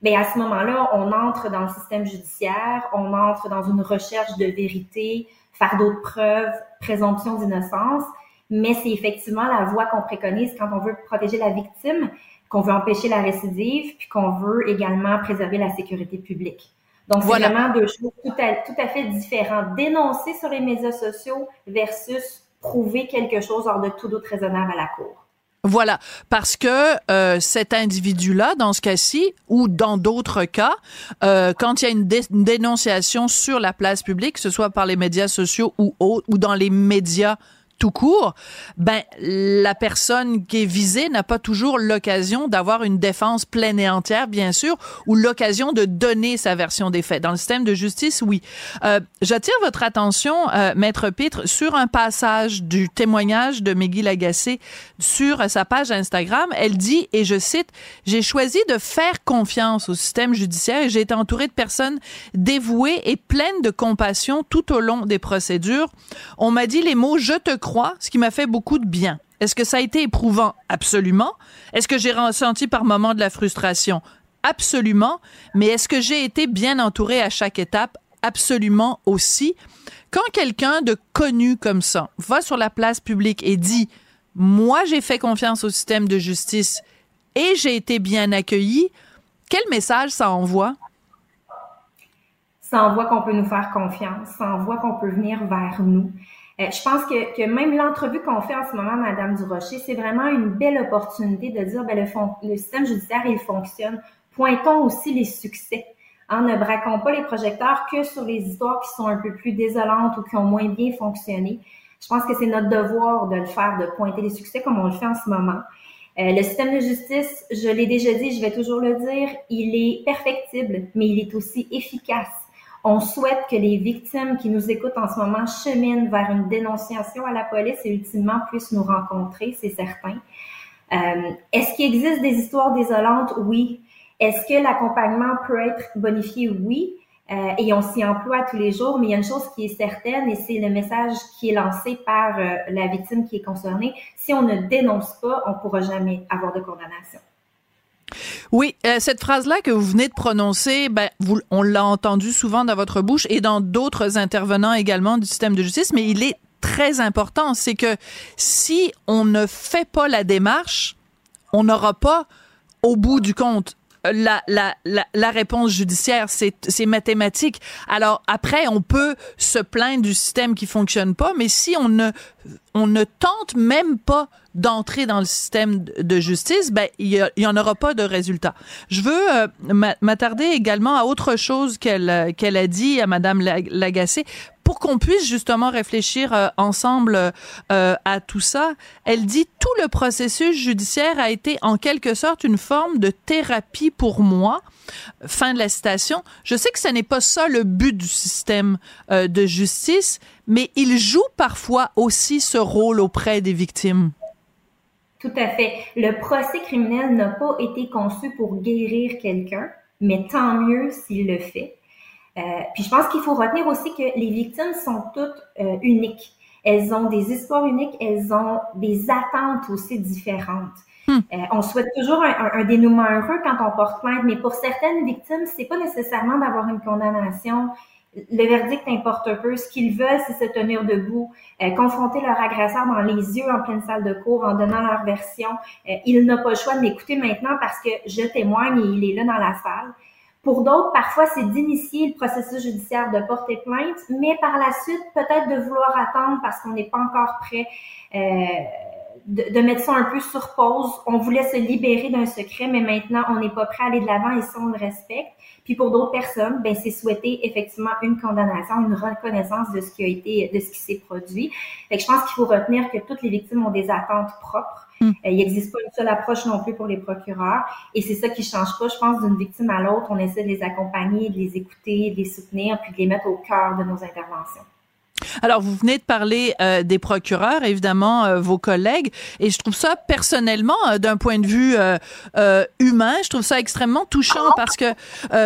mais ben, à ce moment-là, on entre dans le système judiciaire, on entre dans une recherche de vérité, fardeau de preuves, présomption d'innocence, mais c'est effectivement la voie qu'on préconise quand on veut protéger la victime, qu'on veut empêcher la récidive, puis qu'on veut également préserver la sécurité publique. Donc, c'est vraiment deux choses tout à, tout à fait différentes. Dénoncer sur les médias sociaux versus prouver quelque chose hors de tout doute raisonnable à la Cour. Voilà, parce que euh, cet individu-là, dans ce cas-ci, ou dans d'autres cas, euh, quand il y a une, dénonciation sur la place publique, que ce soit par les médias sociaux ou, ou dans les médias tout court, ben la personne qui est visée n'a pas toujours l'occasion d'avoir une défense pleine et entière, bien sûr, ou l'occasion de donner sa version des faits. Dans le système de justice, oui. Euh, J'attire votre attention, euh, maître Pitre, sur un passage du témoignage de Meggy Lagacé sur sa page Instagram. Elle dit, et je cite, j'ai choisi de faire confiance au système judiciaire et j'ai été entourée de personnes dévouées et pleines de compassion tout au long des procédures. On m'a dit les mots je te crois ce qui m'a fait beaucoup de bien. Est-ce que ça a été éprouvant? Absolument. Est-ce que j'ai ressenti par moments de la frustration? Absolument. Mais est-ce que j'ai été bien entouré à chaque étape? Absolument aussi. Quand quelqu'un de connu comme ça va sur la place publique et dit Moi, j'ai fait confiance au système de justice et j'ai été bien accueilli, quel message ça envoie? Ça envoie qu'on peut nous faire confiance, ça envoie qu'on peut venir vers nous. Euh, je pense que, que même l'entrevue qu'on fait en ce moment, Madame Durocher, c'est vraiment une belle opportunité de dire ben, le, le système judiciaire, il fonctionne. Pointons aussi les succès. En ne braquons pas les projecteurs que sur les histoires qui sont un peu plus désolantes ou qui ont moins bien fonctionné. Je pense que c'est notre devoir de le faire, de pointer les succès comme on le fait en ce moment. Euh, le système de justice, je l'ai déjà dit, je vais toujours le dire, il est perfectible, mais il est aussi efficace. On souhaite que les victimes qui nous écoutent en ce moment cheminent vers une dénonciation à la police et ultimement puissent nous rencontrer, c'est certain. Euh, Est-ce qu'il existe des histoires désolantes? Oui. Est-ce que l'accompagnement peut être bonifié? Oui. Euh, et on s'y emploie tous les jours, mais il y a une chose qui est certaine et c'est le message qui est lancé par euh, la victime qui est concernée. Si on ne dénonce pas, on ne pourra jamais avoir de condamnation. Oui, euh, cette phrase-là que vous venez de prononcer, ben, on l'a entendu souvent dans votre bouche et dans d'autres intervenants également du système de justice, mais il est très important, c'est que si on ne fait pas la démarche, on n'aura pas au bout du compte la, la, réponse judiciaire, c'est mathématique. Alors après, on peut se plaindre du système qui fonctionne pas, mais si on ne, tente même pas d'entrer dans le système de justice, ben il y, en aura pas de résultat. Je veux euh, m'attarder également à autre chose qu'elle qu'elle a dit à Madame Lagacé pour qu'on puisse justement réfléchir euh, ensemble euh, à tout ça, elle dit tout le processus judiciaire a été en quelque sorte une forme de thérapie pour moi. Fin de la citation. Je sais que ce n'est pas ça le but du système euh, de justice, mais il joue parfois aussi ce rôle auprès des victimes. Tout à fait. Le procès criminel n'a pas été conçu pour guérir quelqu'un, mais tant mieux s'il le fait. Euh, puis je pense qu'il faut retenir aussi que les victimes sont toutes euh, uniques. elles ont des histoires uniques, elles ont des attentes aussi différentes. Hmm. Euh, on souhaite toujours un, dénouement heureux quand on porte plainte, mais pour certaines victimes, c'est pas nécessairement d'avoir une condamnation. Le verdict importe un peu. Ce qu'ils veulent, c'est se tenir debout, euh, confronter leur agresseur dans les yeux en pleine salle de cours, en donnant leur version. Euh, il n'a pas le choix de m'écouter maintenant parce que je témoigne et il est là dans la salle. Pour d'autres, parfois, c'est d'initier le processus judiciaire, de porter plainte, mais par la suite, peut-être de vouloir attendre parce qu'on n'est pas encore prêt. Euh, de, mettre ça un peu sur pause. On voulait se libérer d'un secret, mais maintenant, on n'est pas prêt à aller de l'avant et ça, on le respecte. Puis pour d'autres personnes, ben, c'est souhaiter effectivement une condamnation, une reconnaissance de ce qui a été, de ce qui s'est produit. Fait que je pense qu'il faut retenir que toutes les victimes ont des attentes propres. Hmm. Euh, il n'existe pas une seule approche non plus pour les procureurs. Et c'est ça qui change pas, je pense, d'une victime à l'autre. On essaie de les accompagner, de les écouter, de les soutenir, puis de les mettre au cœur de nos interventions. Alors, vous venez de parler euh, des procureurs, évidemment, euh, vos collègues, et je trouve ça personnellement, euh, d'un point de vue humain, je trouve ça extrêmement touchant parce que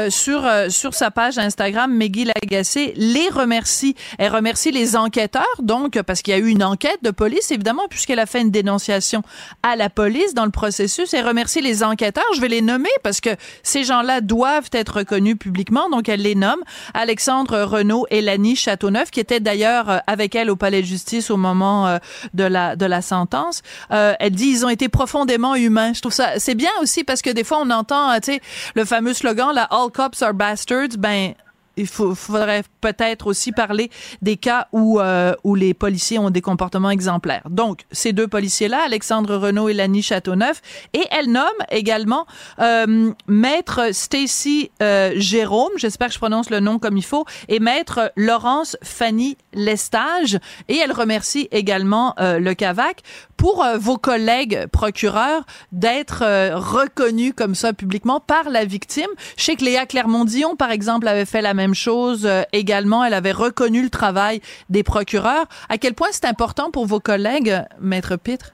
sur sur sa page Instagram, Meggy Lagacé les remercie. Elle remercie les enquêteurs, donc parce qu'il y a eu une enquête de police, évidemment, puisqu'elle a fait une dénonciation à la police dans le processus. Elle remercie les enquêteurs. Je vais les nommer parce que ces gens-là doivent être reconnus publiquement, donc elle les nomme. Alexandre Renaud et Lani Châteauneuf, qui étaient d'ailleurs euh, avec elle au palais de justice au moment euh, de la de la sentence. Euh, elle dit ils ont été profondément humains. Je trouve ça c'est bien aussi parce que des fois on entend tu sais le fameux slogan la all cops are bastards. Ben il faudrait peut-être aussi parler des cas où, euh, où les policiers ont des comportements exemplaires. Donc, ces deux policiers-là, Alexandre Renault et Lani Châteauneuf, et elle nomme également euh, Maître Stacy euh, Jérôme, j'espère que je prononce le nom comme il faut, et Maître Laurence Fanny Lestage, et elle remercie également euh, le CAVAC pour euh, vos collègues procureurs d'être reconnus comme ça publiquement par la victime. Je sais que Léa Clermont-Dion, par exemple, avait fait la même même chose euh, également. Elle avait reconnu le travail des procureurs. À quel point c'est important pour vos collègues, Maître Pitre?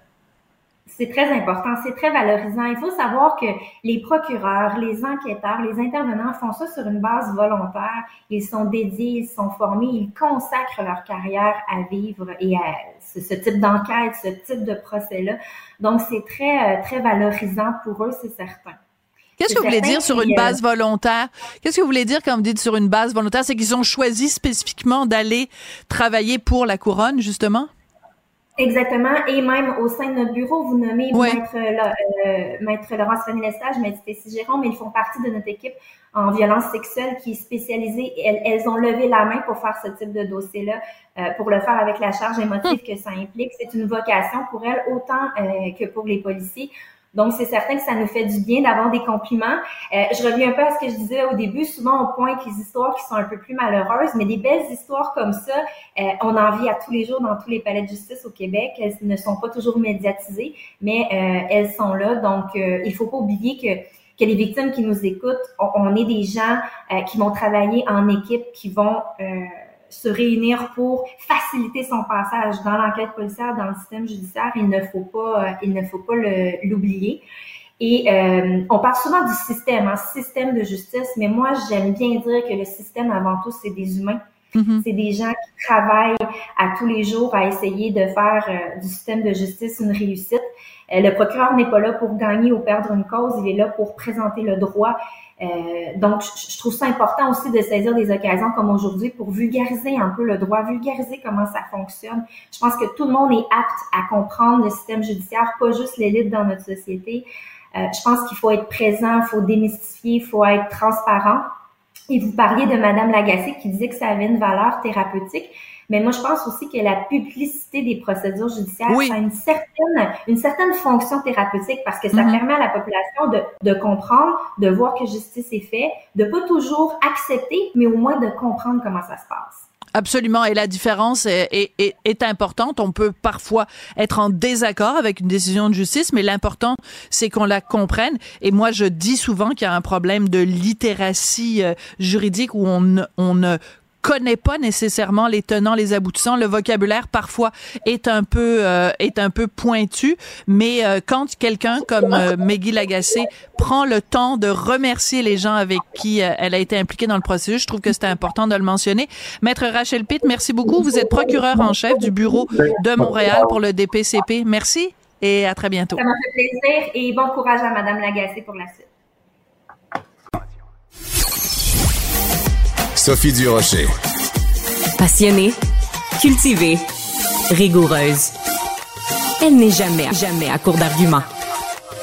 C'est très important, c'est très valorisant. Il faut savoir que les procureurs, les enquêteurs, les intervenants font ça sur une base volontaire. Ils sont dédiés, ils sont formés, ils consacrent leur carrière à vivre et à ce, type d'enquête, ce type de procès-là. Donc, c'est très, euh, très valorisant pour eux, c'est certain. Qu'est-ce que vous voulez dire sur une base volontaire? Qu'est-ce que vous voulez dire quand vous dites sur une base volontaire? C'est qu'ils ont choisi spécifiquement d'aller travailler pour la couronne, justement? Exactement. Et même au sein de notre bureau, vous nommez Maître, euh, Maître Laurence Fanny Lestage, Maître Stécie Jérôme, ils font partie de notre équipe en violence sexuelle qui est spécialisée. Elles, elles ont levé la main pour faire ce type de dossier-là, euh, pour le faire avec la charge émotive que ça implique. C'est une vocation pour elles autant euh, que pour les policiers. Donc, c'est certain que ça nous fait du bien d'avoir des compliments. Euh, je reviens un peu à ce que je disais au début. Souvent, on pointe les histoires qui sont un peu plus malheureuses, mais des belles histoires comme ça, euh, on en vit à tous les jours dans tous les palais de justice au Québec. Elles ne sont pas toujours médiatisées, mais euh, elles sont là. Donc, il faut pas oublier que que les victimes qui nous écoutent, on, on est des gens qui vont travailler en équipe, qui vont se réunir pour faciliter son passage dans l'enquête policière, dans le système judiciaire. Il ne faut pas, euh, il ne faut pas l'oublier. Et euh, on parle souvent du système, un hein, système de justice, mais moi j'aime bien dire que le système avant tout c'est des humains. Mm-hmm. C'est des gens qui travaillent à tous les jours à essayer de faire euh, du système de justice une réussite. le procureur n'est pas là pour gagner ou perdre une cause, il est là pour présenter le droit euh, donc, je, trouve ça important aussi de saisir des occasions comme aujourd'hui pour vulgariser un peu le droit, vulgariser comment ça fonctionne. Je pense que tout le monde est apte à comprendre le système judiciaire, pas juste l'élite dans notre société. Euh, je pense qu'il faut être présent, il faut démystifier, il faut être transparent. Et vous parliez de Madame Lagacé qui disait que ça avait une valeur thérapeutique. Mais moi, je pense aussi que la publicité des procédures judiciaires a une certaine, une certaine fonction thérapeutique parce que ça mm-hmm. permet à la population de, de comprendre, de voir que justice est faite, de pas toujours accepter, mais au moins de comprendre comment ça se passe. Absolument. Et la différence est, est, est, importante. On peut parfois être en désaccord avec une décision de justice, mais l'important, c'est qu'on la comprenne. Et moi, je dis souvent qu'il y a un problème de littératie euh, juridique où on, on ne connaît pas nécessairement les tenants, les aboutissants. Le vocabulaire parfois est un peu euh, est un peu pointu, mais euh, quand quelqu'un comme euh, Meggy Lagacé prend le temps de remercier les gens avec qui elle a été impliquée dans le processus, je trouve que c'était important de le mentionner. Maître Rachel Pitt, merci beaucoup. Vous êtes procureur en chef du bureau de Montréal pour le DPCP. Merci et à très bientôt. Ça m'a fait plaisir et bon courage à Madame Lagacé pour la suite. Sophie Durocher. Passionnée, cultivée, rigoureuse. Elle n'est jamais, jamais à court d'arguments.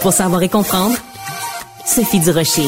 Pour savoir et comprendre, Sophie Durocher.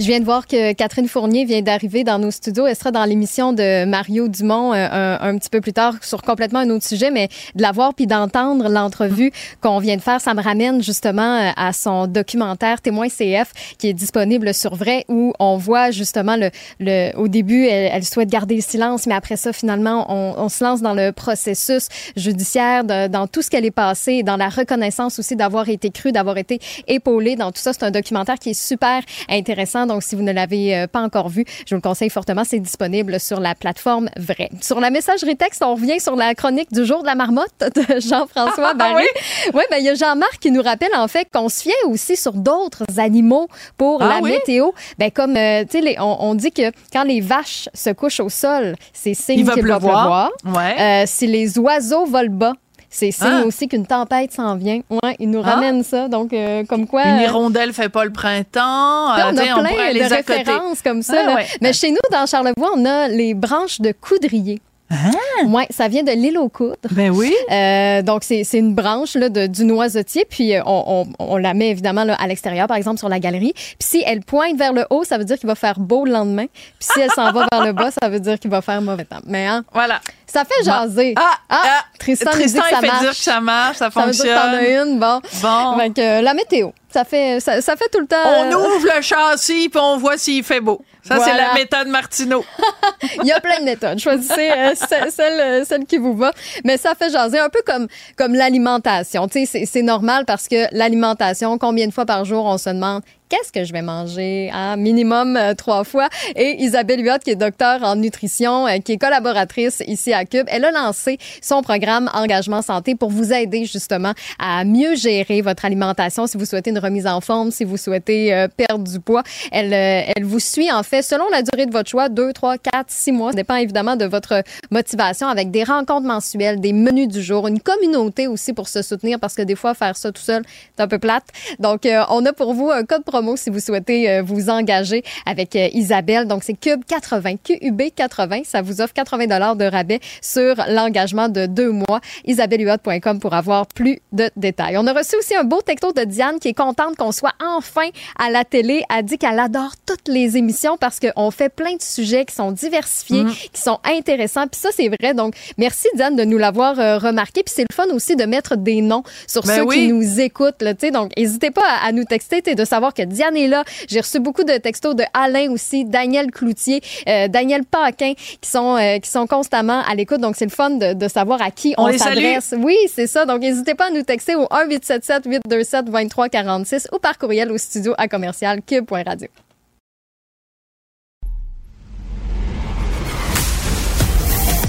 Je viens de voir que Catherine Fournier vient d'arriver dans nos studios. Elle sera dans l'émission de Mario Dumont euh, un, petit peu plus tard sur complètement un autre sujet, mais de la voir puis d'entendre l'entrevue qu'on vient de faire, ça me ramène justement euh, à son documentaire Témoin CF qui est disponible sur Vrai où on voit justement le, le au début elle, souhaite garder le silence, mais après ça finalement on, on se lance dans le processus judiciaire, dans tout ce qu'elle est passé, dans la reconnaissance aussi d'avoir été crue, d'avoir été épaulée dans tout ça. C'est un documentaire qui est super intéressant donc, si vous ne l'avez euh, pas encore vu, je vous le conseille fortement. C'est disponible sur la plateforme Vrai. Sur la messagerie texte, on revient sur la chronique du jour de la marmotte de Jean-François ah, Barry. oui, ben, il y a Jean-Marc qui nous rappelle en fait qu'on se fiait aussi sur d'autres animaux pour ah la météo. Ben, comme, euh, tu sais, on, on, dit que quand les vaches se couchent au sol, c'est signe qu'il va pleuvoir. Ouais. Euh, si les oiseaux volent bas, c'est signe ah. aussi qu'une tempête s'en vient. Ouais, il nous ah. ramène ça. Donc, euh, comme quoi. Une euh, hirondelle fait pas le printemps. on a plein de références comme ça. Ah, Mais chez nous, dans Charlevoix, on a les branches de coudrier. Ah. Ouais, ça vient de l'île aux coudres. Ben oui. Euh, donc, c'est une branche là, de, du noisetier, puis on, on, on, la met évidemment là, à l'extérieur, par exemple, sur la galerie. Puis si elle pointe vers le haut, ça veut dire qu'il va faire beau le lendemain. Puis si elle s'en va vers le bas, ça veut dire qu'il va faire mauvais temps. Mais hein, voilà. Ça fait jaser. Ah, ah, ah Tristan, Tristan dit que ça il fait dire que ça marche, ça, fonctionne. Ça veut dire que t'en as une, bon. Bon. Donc, euh, la météo, ça fait, ça, ça, fait tout le temps. On euh, ouvre le châssis puis on voit s'il fait beau. Ça, c'est la méthode Martineau. il y a plein de méthodes. Choisissez euh, celle, celle, qui vous va. Mais ça fait jaser un peu comme, comme l'alimentation. Tu sais, c'est normal parce que l'alimentation, combien de fois par jour on se demande qu'est-ce que je vais manger? à Minimum euh, trois fois. Et Isabelle Huot, qui est docteur en nutrition, euh, qui est collaboratrice ici à Cube, elle a lancé son programme Engagement Santé pour vous aider justement à mieux gérer votre alimentation si vous souhaitez une remise en forme, si vous souhaitez euh, perdre du poids. Elle, elle vous suit en fait selon la durée de votre choix, deux, trois, quatre, six mois. Ça dépend évidemment de votre motivation avec des rencontres mensuelles, des menus du jour, une communauté aussi pour se soutenir parce que des fois, faire ça tout seul, c'est un peu plate. Donc, on a pour vous un code promo si vous souhaitez euh, vous engager avec euh, Isabelle. Donc, c'est Cube 80, QUB 80. Ça vous offre 80 dollars de rabais sur l'engagement de deux mois. IsabelleHuot.com pour avoir plus de détails. On a reçu aussi un beau texto de Diane qui est contente qu'on soit enfin à la télé. Elle dit qu'elle adore toutes les émissions parce qu'on fait plein de sujets qui sont diversifiés, mm. qui sont intéressants. Puis ça, c'est vrai. Donc, merci Diane de nous l'avoir euh, remarqué. Puis c'est le fun aussi de mettre des noms sur ben ceux qui nous écoutent. Là, donc, n'hésitez pas à, nous texter de savoir que Diane est là. J'ai reçu beaucoup de textos de Alain aussi, Daniel Cloutier, euh, Daniel Paquin qui sont euh, qui sont constamment à l'écoute. Donc c'est le fun de, de, savoir à qui on, s'adresse. Oui, c'est ça. Donc n'hésitez pas à nous texter au 1 877 827 2346 ou par courriel au studio à commercial cube.radio.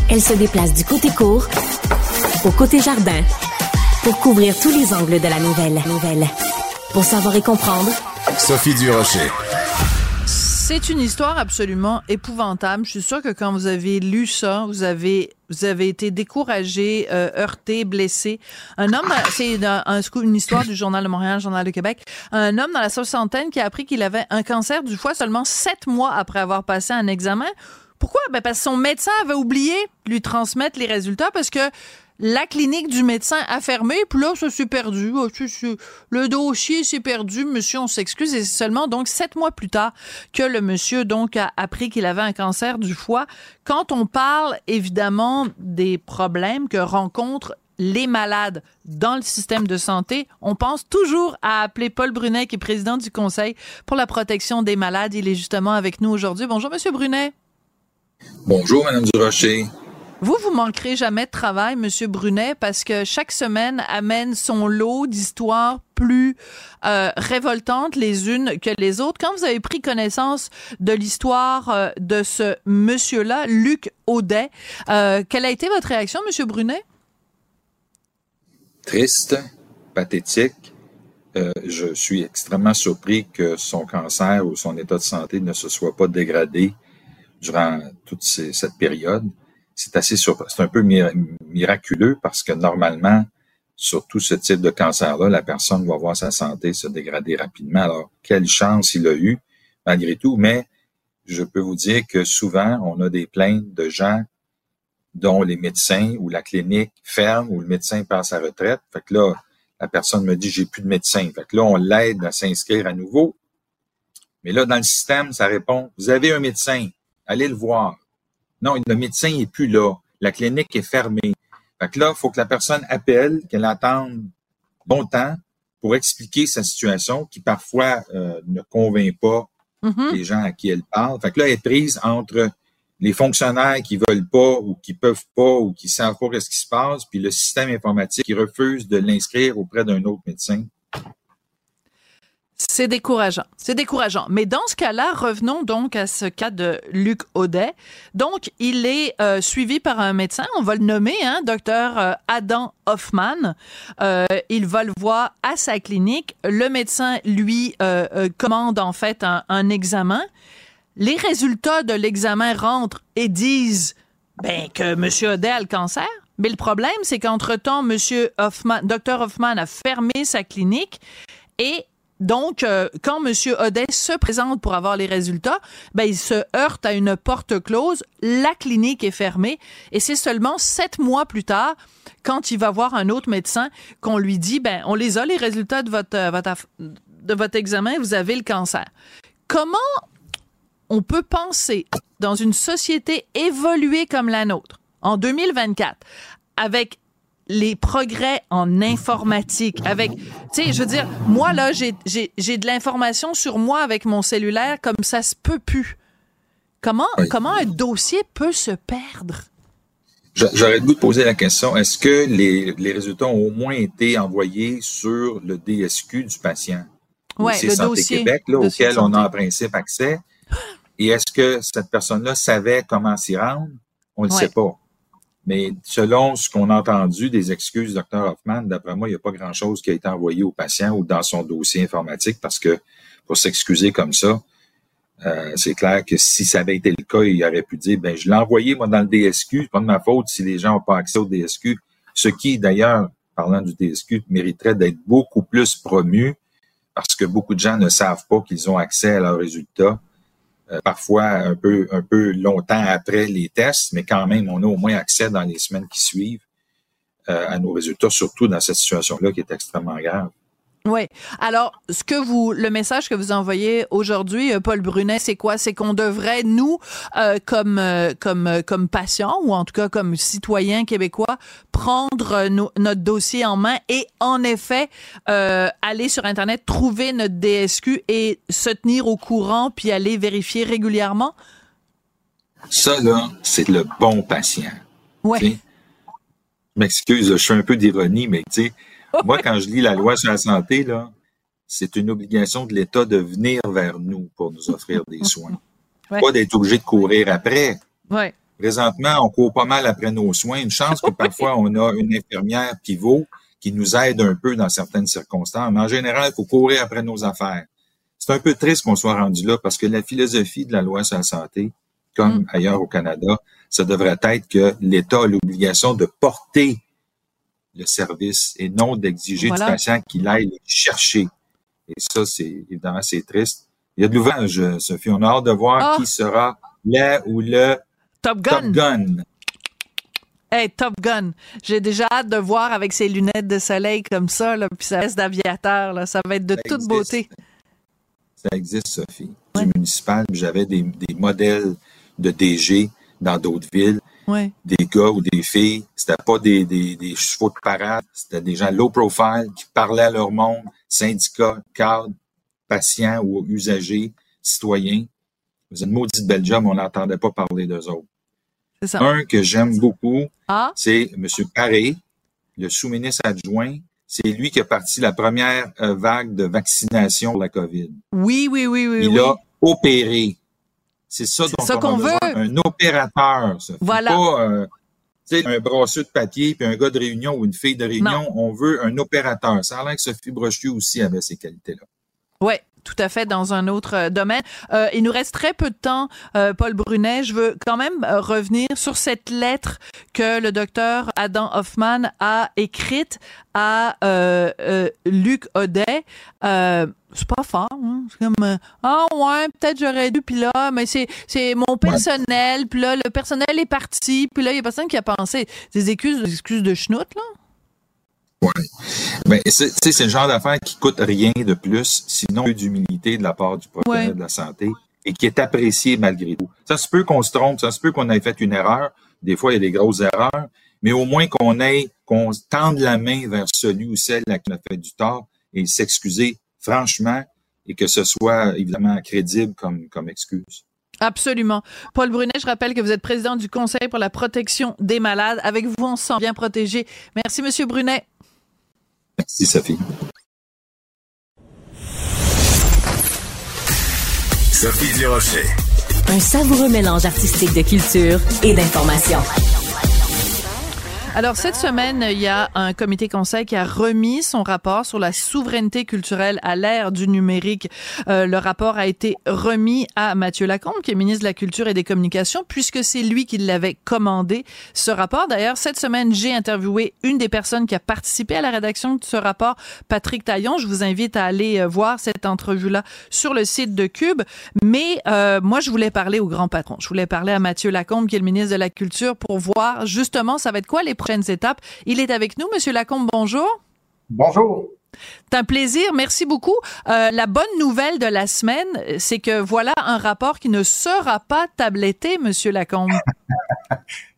Elle se déplace du côté court au côté jardin pour couvrir tous les angles de la nouvelle. nouvelle. Pour savoir et comprendre, Sophie Durocher. C'est une histoire absolument épouvantable. Je suis sûre que quand vous avez lu ça, vous avez vous avez été découragé, euh, heurté, blessé. Un homme, c'est un, une histoire du Journal de Montréal, Journal de Québec. Un homme dans la soixantaine qui a appris qu'il avait un cancer du foie seulement sept mois après avoir passé un examen. Pourquoi? Ben parce que son médecin avait oublié de lui transmettre les résultats parce que la clinique du médecin a fermé, puis là, ça s'est perdu. Oh, le dossier s'est perdu, monsieur, on s'excuse. Et c'est seulement donc sept mois plus tard que le monsieur donc a appris qu'il avait un cancer du foie. Quand on parle évidemment des problèmes que rencontrent les malades dans le système de santé, on pense toujours à appeler Paul Brunet, qui est président du Conseil pour la protection des malades. Il est justement avec nous aujourd'hui. Bonjour, Monsieur Brunet. Bonjour, Madame Durocher. Vous, vous manquerez jamais de travail, Monsieur Brunet, parce que chaque semaine amène son lot d'histoires plus euh, révoltantes les unes que les autres. Quand vous avez pris connaissance de l'histoire euh, de ce monsieur-là, Luc Audet, euh, quelle a été votre réaction, Monsieur Brunet? Triste, pathétique. je suis extrêmement surpris que son cancer ou son état de santé ne se soit pas dégradé durant toute cette période c'est assez c'est un peu miraculeux parce que normalement, surtout ce type de cancer-là, la personne va voir sa santé se dégrader rapidement. Alors, quelle chance il a eu, malgré tout, mais je peux vous dire que souvent, on a des plaintes de gens dont les médecins ou la clinique ferme ou le médecin passe à retraite. Fait que là, la personne me dit, j'ai plus de médecin. Fait que là, on l'aide à s'inscrire à nouveau. Mais là, dans le système, ça répond, vous avez un médecin, allez le voir. Non, le médecin n'est plus là. La clinique est fermée. Fait que là, il faut que la personne appelle, qu'elle attende longtemps pour expliquer sa situation qui parfois euh, ne convainc pas mm-hmm. les gens à qui elle parle. Fait que là, elle est prise entre les fonctionnaires qui veulent pas ou qui peuvent pas ou qui savent pas ce qui se passe, puis le système informatique qui refuse de l'inscrire auprès d'un autre médecin. C'est décourageant. C'est décourageant. Mais dans ce cas-là, revenons donc à ce cas de Luc Audet. Donc, il est euh, suivi par un médecin, on va le nommer, hein, docteur euh, Adam Hoffman. Euh, il va le voir à sa clinique. Le médecin, lui, commande en fait un, examen. Les résultats de l'examen rentrent et disent ben, que M. Audet a le cancer. Mais le problème, c'est qu'entre-temps, M. Hoffman, Dr. Hoffman a fermé sa clinique et donc, euh, quand M. Odet se présente pour avoir les résultats, ben, il se heurte à une porte close, la clinique est fermée, et c'est seulement sept mois plus tard, quand il va voir un autre médecin, qu'on lui dit, ben, on les a, les résultats de votre, euh, votre, de votre examen, vous avez le cancer. Comment on peut penser, dans une société évoluée comme la nôtre, en 2024, avec les progrès en informatique avec tu sais je veux dire moi là j'ai j'ai de l'information sur moi avec mon cellulaire comme ça se peut plus. Comment comment un dossier peut se perdre? J'aurais le goût de poser la question est-ce que les, les, résultats ont au moins été envoyés sur le DSQ du patient? Oui, le Santé dossier Québec là, auquel on a en principe accès. Et est-ce que cette personne-là savait comment s'y rendre? On ne le sait pas mais selon ce qu'on a entendu des excuses du Dr Hoffman, d'après moi, il n'y a pas grand-chose qui a été envoyé au patient ou dans son dossier informatique parce que pour s'excuser comme ça, euh, c'est clair que si ça avait été le cas, il aurait pu dire, ben je l'ai envoyé moi dans le DSQ, c'est pas de ma faute si les gens n'ont pas accès au DSQ. Ce qui, d'ailleurs, parlant du DSQ, mériterait d'être beaucoup plus promu parce que beaucoup de gens ne savent pas qu'ils ont accès à leurs résultats euh, parfois un peu, un peu longtemps après les tests, mais quand même, on a au moins accès dans les semaines qui suivent euh, à nos résultats, surtout dans cette situation-là qui est extrêmement grave. Oui. Alors, ce que vous, le message que vous envoyez aujourd'hui, euh, Paul Brunet, c'est quoi? C'est qu'on devrait nous, euh, comme euh, comme comme patients ou en tout cas comme citoyens québécois, prendre notre dossier en main et en effet aller sur internet, trouver notre DSQ et se tenir au courant puis aller vérifier régulièrement? Ça là, c'est le bon patient. Oui. M'excuse, je suis un peu d'ironie, mais tu sais moi, quand je lis la loi sur la santé, là, c'est une obligation de l'État de venir vers nous pour nous offrir des soins. Pas d'être obligé de courir après. Ouais. Présentement, on court pas mal après nos soins. Une chance que parfois, on a une infirmière pivot qui nous aide un peu dans certaines circonstances. Mais en général, il faut courir après nos affaires. C'est un peu triste qu'on soit rendu là parce que la philosophie de la loi sur la santé, comme mm. ailleurs au Canada, ça devrait être que l'État a l'obligation de porter le service et non d'exiger du patient qu'il aille chercher. Et ça, c'est évidemment, c'est triste. Il y a de l'ouvrage, Sophie. On a hâte de voir ah! qui sera le ou le Top Gun. Top Gun. Hey, Top Gun. J'ai déjà hâte de voir avec ses lunettes de soleil comme ça, là, puis ça reste d'aviateur. Là. Ça va être de toute beauté. Ça existe, Sophie. Du municipal, j'avais des, des modèles de DG dans d'autres villes des gars ou des filles. C'était pas des, des, des chevaux de parade, c'était des gens low profile qui parlaient à leur monde, syndicats, cadres, patients ou usagers, citoyens. Vous une maudite belle job, on n'entendait pas parler d'eux autres. Ça. Un que j'aime beaucoup, Ah, c'est M. Paré, le sous-ministre adjoint. C'est lui qui a parti la première euh, vague de vaccination pour la COVID. oui, oui, oui, oui. Il oui. a opéré. C'est ça dont ça on besoin. veut. Un opérateur, ça. Voilà. Pas euh, un brasseux de papier puis un gars de réunion ou une fille de réunion. On veut un opérateur. Ça a l'air que Sophie Brochu aussi avait ces qualités-là. Oui, tout à fait, dans un autre euh, domaine. Euh, il nous reste très peu de temps, euh, Paul Brunet. Je veux quand même euh, revenir sur cette lettre que le docteur Adam Hoffman a écrite à euh, euh, Luc Audet. Euh, c'est pas fort, hein? c'est comme euh, ah ouais peut-être j'aurais dû puis là mais c'est c'est mon personnel puis là le personnel est parti puis là il y a personne qui a pensé des excuses des excuses de schnout là Ben, c'est, c'est le genre d'affaire qui coûte rien de plus, sinon d'humilité de la part du professionnel Ouais. de la santé et qui est apprécié malgré tout. Ça se peut qu'on se trompe, ça se peut qu'on ait fait une erreur. Des fois, il y a des grosses erreurs, mais au moins qu'on ait, qu'on tende la main vers celui ou celle qui a fait du tort et s'excuser franchement et que ce soit évidemment crédible comme, comme excuse. Absolument. Paul Brunet, je rappelle que vous êtes président du Conseil pour la protection des malades. Avec vous, on se sent bien protégé. Merci, Monsieur Brunet. Merci, Sophie. Sophie Durocher. Un savoureux mélange artistique de culture et d'information. Alors, cette semaine, il y a un comité conseil qui a remis son rapport sur la souveraineté culturelle à l'ère du numérique. Euh, le rapport a été remis à Mathieu Lacombe, qui est ministre de la Culture et des Communications, puisque c'est lui qui l'avait commandé, ce rapport. D'ailleurs, cette semaine, j'ai interviewé une des personnes qui a participé à la rédaction de ce rapport, Patrick Taillon. Je vous invite à aller euh, voir cette entrevue-là sur le site de Cube. Mais euh, moi, je voulais parler au grand patron. Je voulais parler à Mathieu Lacombe, qui est le ministre de la Culture, pour voir justement, ça va être quoi les prochaines étapes. Il est avec nous. Monsieur Lacombe, bonjour. Bonjour. C'est un plaisir. Merci beaucoup. Euh, la bonne nouvelle de la semaine, c'est que voilà un rapport qui ne sera pas tabletté, Monsieur Lacombe.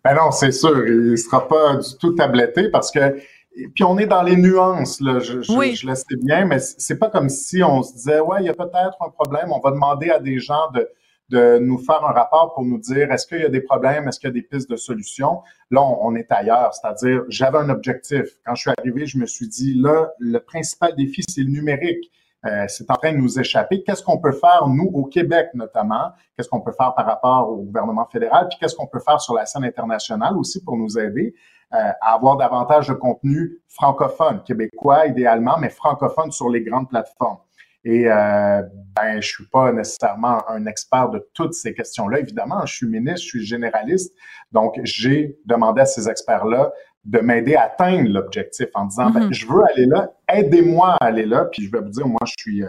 Ben non, c'est sûr, il sera pas du tout tabletté parce que puis on est dans les nuances là, je, je, Oui. je le sais bien, mais c'est pas comme si on se disait ouais, il y a peut-être un problème, on va demander à des gens de de nous faire un rapport pour nous dire est-ce qu'il y a des problèmes, est-ce qu'il y a des pistes de solutions? Là, on, est ailleurs, c'est-à-dire j'avais un objectif. Quand je suis arrivé, je me suis dit là, le principal défi c'est le numérique. Euh, c'est en train de nous échapper. Qu'est-ce qu'on peut faire, nous, au Québec notamment? Qu'est-ce qu'on peut faire par rapport au gouvernement fédéral? Puis qu'est-ce qu'on peut faire sur la scène internationale aussi pour nous aider euh, à avoir davantage de contenu francophone, québécois idéalement, mais francophone sur les grandes plateformes? Et euh, ben, je suis pas nécessairement un expert de toutes ces questions-là. Évidemment, je suis ministre, je suis généraliste, donc j'ai demandé à ces experts-là de m'aider à atteindre l'objectif en disant, ben, Mhm. je veux aller là, aidez-moi à aller là. Puis je vais vous dire, moi, je suis euh,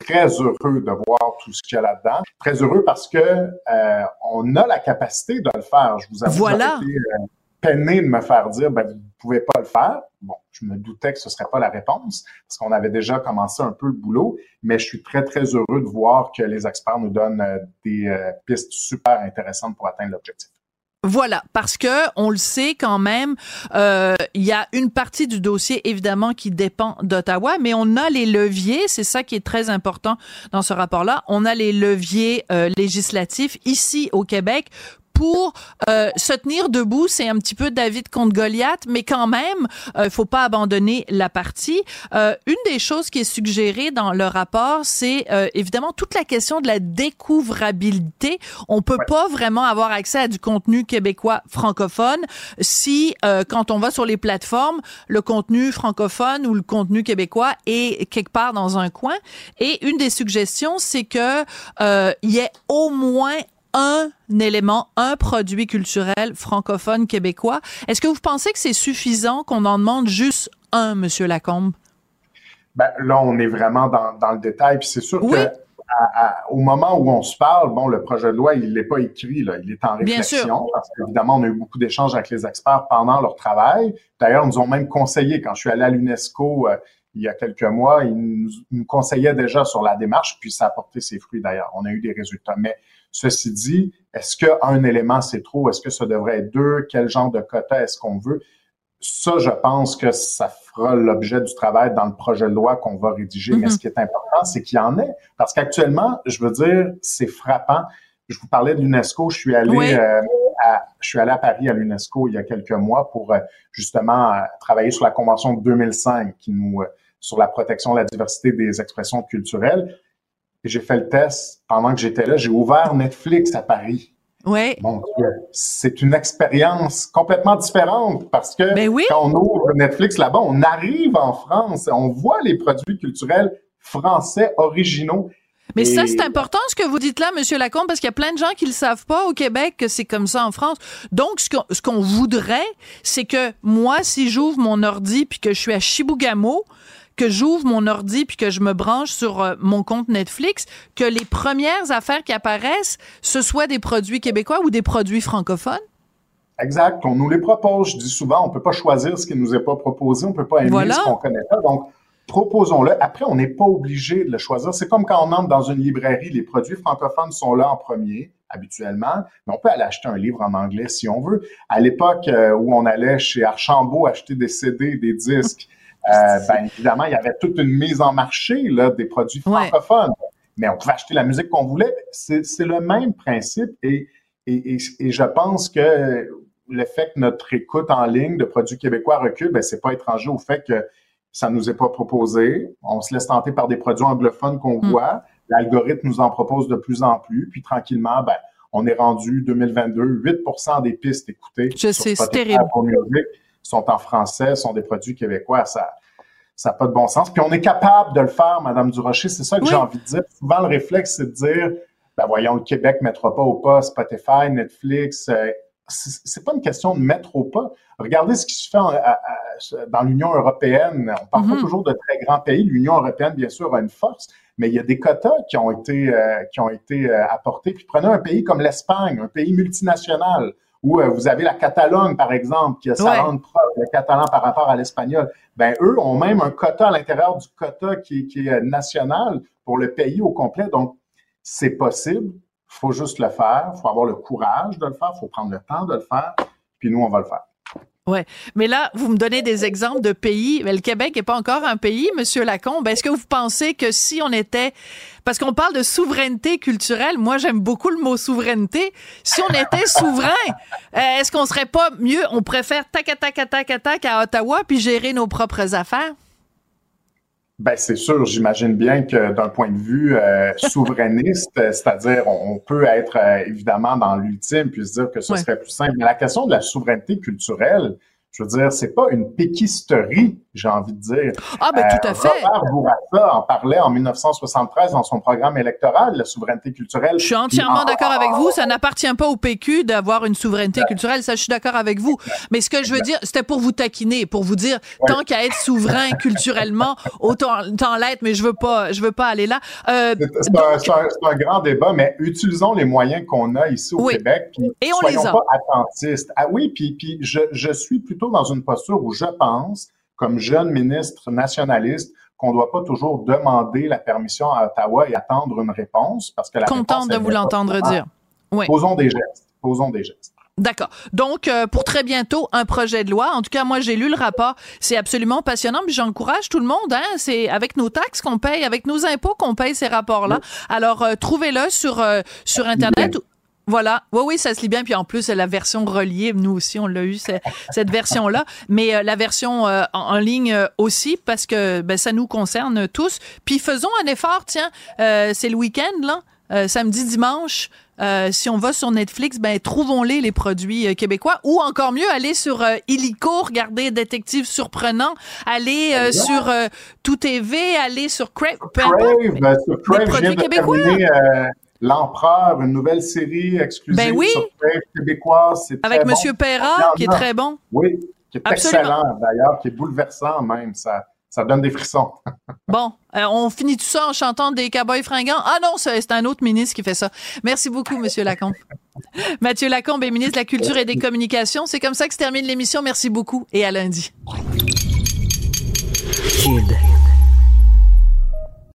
très heureux de voir tout ce qu'il y a là-dedans. Très heureux parce que euh, on a la capacité de le faire. Je vous avoue, Voilà. été, euh, peiné de me faire dire, ben, vous pouvez pas le faire. Bon, je me doutais que ce serait pas la réponse parce qu'on avait déjà commencé un peu le boulot, mais je suis très, très heureux de voir que les experts nous donnent euh, des euh, pistes super intéressantes pour atteindre l'objectif. Voilà, parce que on le sait quand même, euh, il y a une partie du dossier évidemment qui dépend d'Ottawa, mais on a les leviers, c'est ça qui est très important dans ce rapport-là. On a les leviers euh, législatifs ici au Québec pour euh, se tenir debout, c'est un petit peu David contre Goliath, mais quand même, il faut pas abandonner la partie. Euh, une des choses qui est suggérée dans le rapport, c'est euh, évidemment toute la question de la découvrabilité. On peut pas vraiment avoir accès à du contenu québécois francophone si, euh, quand on va sur les plateformes, le contenu francophone ou le contenu québécois est quelque part dans un coin. Et une des suggestions, c'est que euh, il y ait au moins un élément, un produit culturel francophone québécois. Est-ce que vous pensez que c'est suffisant qu'on en demande juste un, Monsieur Lacombe? Ben, là, on est vraiment dans, dans le détail. Puis c'est sûr Oui. que à- à- au moment où on se parle, bon, le projet de loi, il n'est pas écrit, là, il est en Bien réflexion. sûr. Parce qu'évidemment, on a eu beaucoup d'échanges avec les experts pendant leur travail. D'ailleurs, ils nous ont même conseillé, quand je suis allé à l'UNESCO euh, il y a quelques mois, ils nous, conseillaient déjà sur la démarche, puis ça a porté ses fruits d'ailleurs. On a eu des résultats. Mais ceci dit, est-ce qu'un élément, c'est trop? Est-ce que ça devrait être deux? Quel genre de quota est-ce qu'on veut? Ça, je pense que ça fera l'objet du travail dans le projet de loi qu'on va rédiger. Mais Mhm. ce qui est important, c'est qu'il y en ait. Parce qu'actuellement, je veux dire, c'est frappant. Je vous parlais de l'UNESCO. Je suis allé Oui. euh, je suis allé à Paris à l'UNESCO il y a quelques mois pour euh, justement travailler sur la convention de 2005 qui nous sur la protection de la diversité des expressions culturelles. Et j'ai fait le test pendant que j'étais là. J'ai ouvert Netflix à Paris. Oui. Bon, c'est une expérience complètement différente parce que ben quand on ouvre Netflix là-bas, on arrive en France, on voit les produits culturels français originaux. Mais ça, c'est important ce que vous dites là, Monsieur Lacombe, parce qu'il y a plein de gens qui le savent pas au Québec que c'est comme ça en France. Donc, ce qu'on voudrait, c'est que moi, si j'ouvre mon ordi puis que je suis à Chibougamau, que j'ouvre mon ordi puis que je me branche sur euh, mon compte Netflix, que les premières affaires qui apparaissent, ce soit des produits québécois ou des produits francophones? Exact. On nous les propose. Je dis souvent, on peut pas choisir ce qui nous est pas proposé, on peut pas aimer ce qu'on connaît pas. Donc, proposons-le. Après, on n'est pas obligé de le choisir. C'est comme quand on entre dans une librairie, les produits francophones sont là en premier, habituellement, mais on peut aller acheter un livre en anglais si on veut. À l'époque euh, où on allait chez Archambault acheter des CD, des disques, euh, ben, évidemment, il y avait toute une mise en marché là, des produits francophones. Mais on pouvait acheter la musique qu'on voulait. C'est le même principe et, et, et, et, je pense que le fait que notre écoute en ligne de produits québécois recule, ben, c'est pas étranger au fait que ça nous est pas proposé. On se laisse tenter par des produits anglophones qu'on hmm. voit. L'algorithme nous en propose de plus en plus. Puis tranquillement, ben, on est rendu 2022, 8% des pistes écoutées Je sais, c'est terrible sont en français, sont des produits québécois. Ça ça n'a pas de bon sens. Puis on est capable de le faire, Madame Durocher. C'est ça que j'ai envie de dire. Souvent, le réflexe, c'est de dire, ben voyons, le Québec ne mettra pas au pas Spotify, Netflix. Euh, c'est pas une question de mettre au pas. Regardez ce qui se fait dans l'Union européenne. On parle pas mm-hmm. toujours de très grands pays. L'Union européenne, bien sûr, a une force, mais il y a des quotas qui ont été euh, qui ont été euh, apportés. Puis prenez un pays comme l'Espagne, un pays multinational où euh, vous avez la Catalogne, par exemple, qui a sa langue propre, le catalan par rapport à l'espagnol. Ben, eux ont même un quota à l'intérieur du quota qui, qui, est national pour le pays au complet. Donc, c'est possible. Il faut juste le faire. Il faut avoir le courage de le faire. Il faut prendre le temps de le faire. Puis nous, on va le faire. Ouais, mais là, vous me donnez des exemples de pays. Mais le Québec n'est pas encore un pays, Monsieur Lacombe. Est-ce que vous pensez que si on était, parce qu'on parle de souveraineté culturelle, moi j'aime beaucoup le mot souveraineté. Si on était souverain, euh, est-ce qu'on serait pas mieux On préfère tac tac tac tac à Ottawa puis gérer nos propres affaires? Ben c'est sûr, j'imagine bien que d'un point de vue euh, souverainiste, c'est-à-dire on, peut être euh, évidemment dans l'ultime puis se dire que ce serait plus simple. Mais la question de la souveraineté culturelle, je veux dire, c'est pas une péquisterie, j'ai envie de dire. Ah, ben tout à euh, fait. Robert Bourassa en parlait en 1973 dans son programme électoral, la souveraineté culturelle. Je suis entièrement d'accord avec vous. Ça n'appartient pas au PQ d'avoir une souveraineté culturelle. Ça, je suis d'accord avec vous. Mais ce que je veux dire, c'était pour vous taquiner, pour vous dire, tant qu'à être souverain culturellement, autant, l'être, mais je veux pas, je veux pas aller là. Euh, c'est un, grand débat, mais utilisons les moyens qu'on a ici au Québec. Puis Et on soyons les a. pas attentistes. Ah oui, puis, puis je, je suis plutôt dans une posture où je pense, comme jeune ministre nationaliste, qu'on ne doit pas toujours demander la permission à Ottawa et attendre une réponse parce que la Contente de vous l'entendre dire. Oui. Posons des gestes. Posons des gestes. D'accord. Donc, euh, pour très bientôt, un projet de loi. En tout cas, moi, j'ai lu le rapport. C'est absolument passionnant. Puis j'encourage tout le monde. Hein, c'est avec nos taxes qu'on paye, avec nos impôts qu'on paye ces rapports-là. Alors, euh, trouvez-le sur euh, sur internet. Voilà. Oui, oui, ça se lit bien. Puis en plus, la version reliée, nous aussi, on l'a eu, cette version-là. Mais euh, la version euh, en, ligne euh, aussi, parce que ben, ça nous concerne tous. Puis faisons un effort, tiens, c'est le week-end, là, samedi, dimanche. si on va sur Netflix, ben trouvons-les les produits québécois ou encore mieux aller sur Illico, regarder Détective surprenant, aller sur Tout TV, aller sur Crave, Crave, ben, sur Crave, produits québécois. L'Empereur, une nouvelle série exclusive ben oui. sur québécoise. Avec M. Monsieur Perra, qui est très bon. Oui, qui est excellent d'ailleurs, qui est bouleversant même. Ça, ça donne des frissons. bon, euh, on finit tout ça en chantant des cowboys fringants. Ah non, c'est un autre ministre qui fait ça. Merci beaucoup, Monsieur Lacombe. Mathieu Lacombe est ministre de la Culture et des Communications. C'est comme ça que se termine l'émission. Merci beaucoup et à lundi. Kid.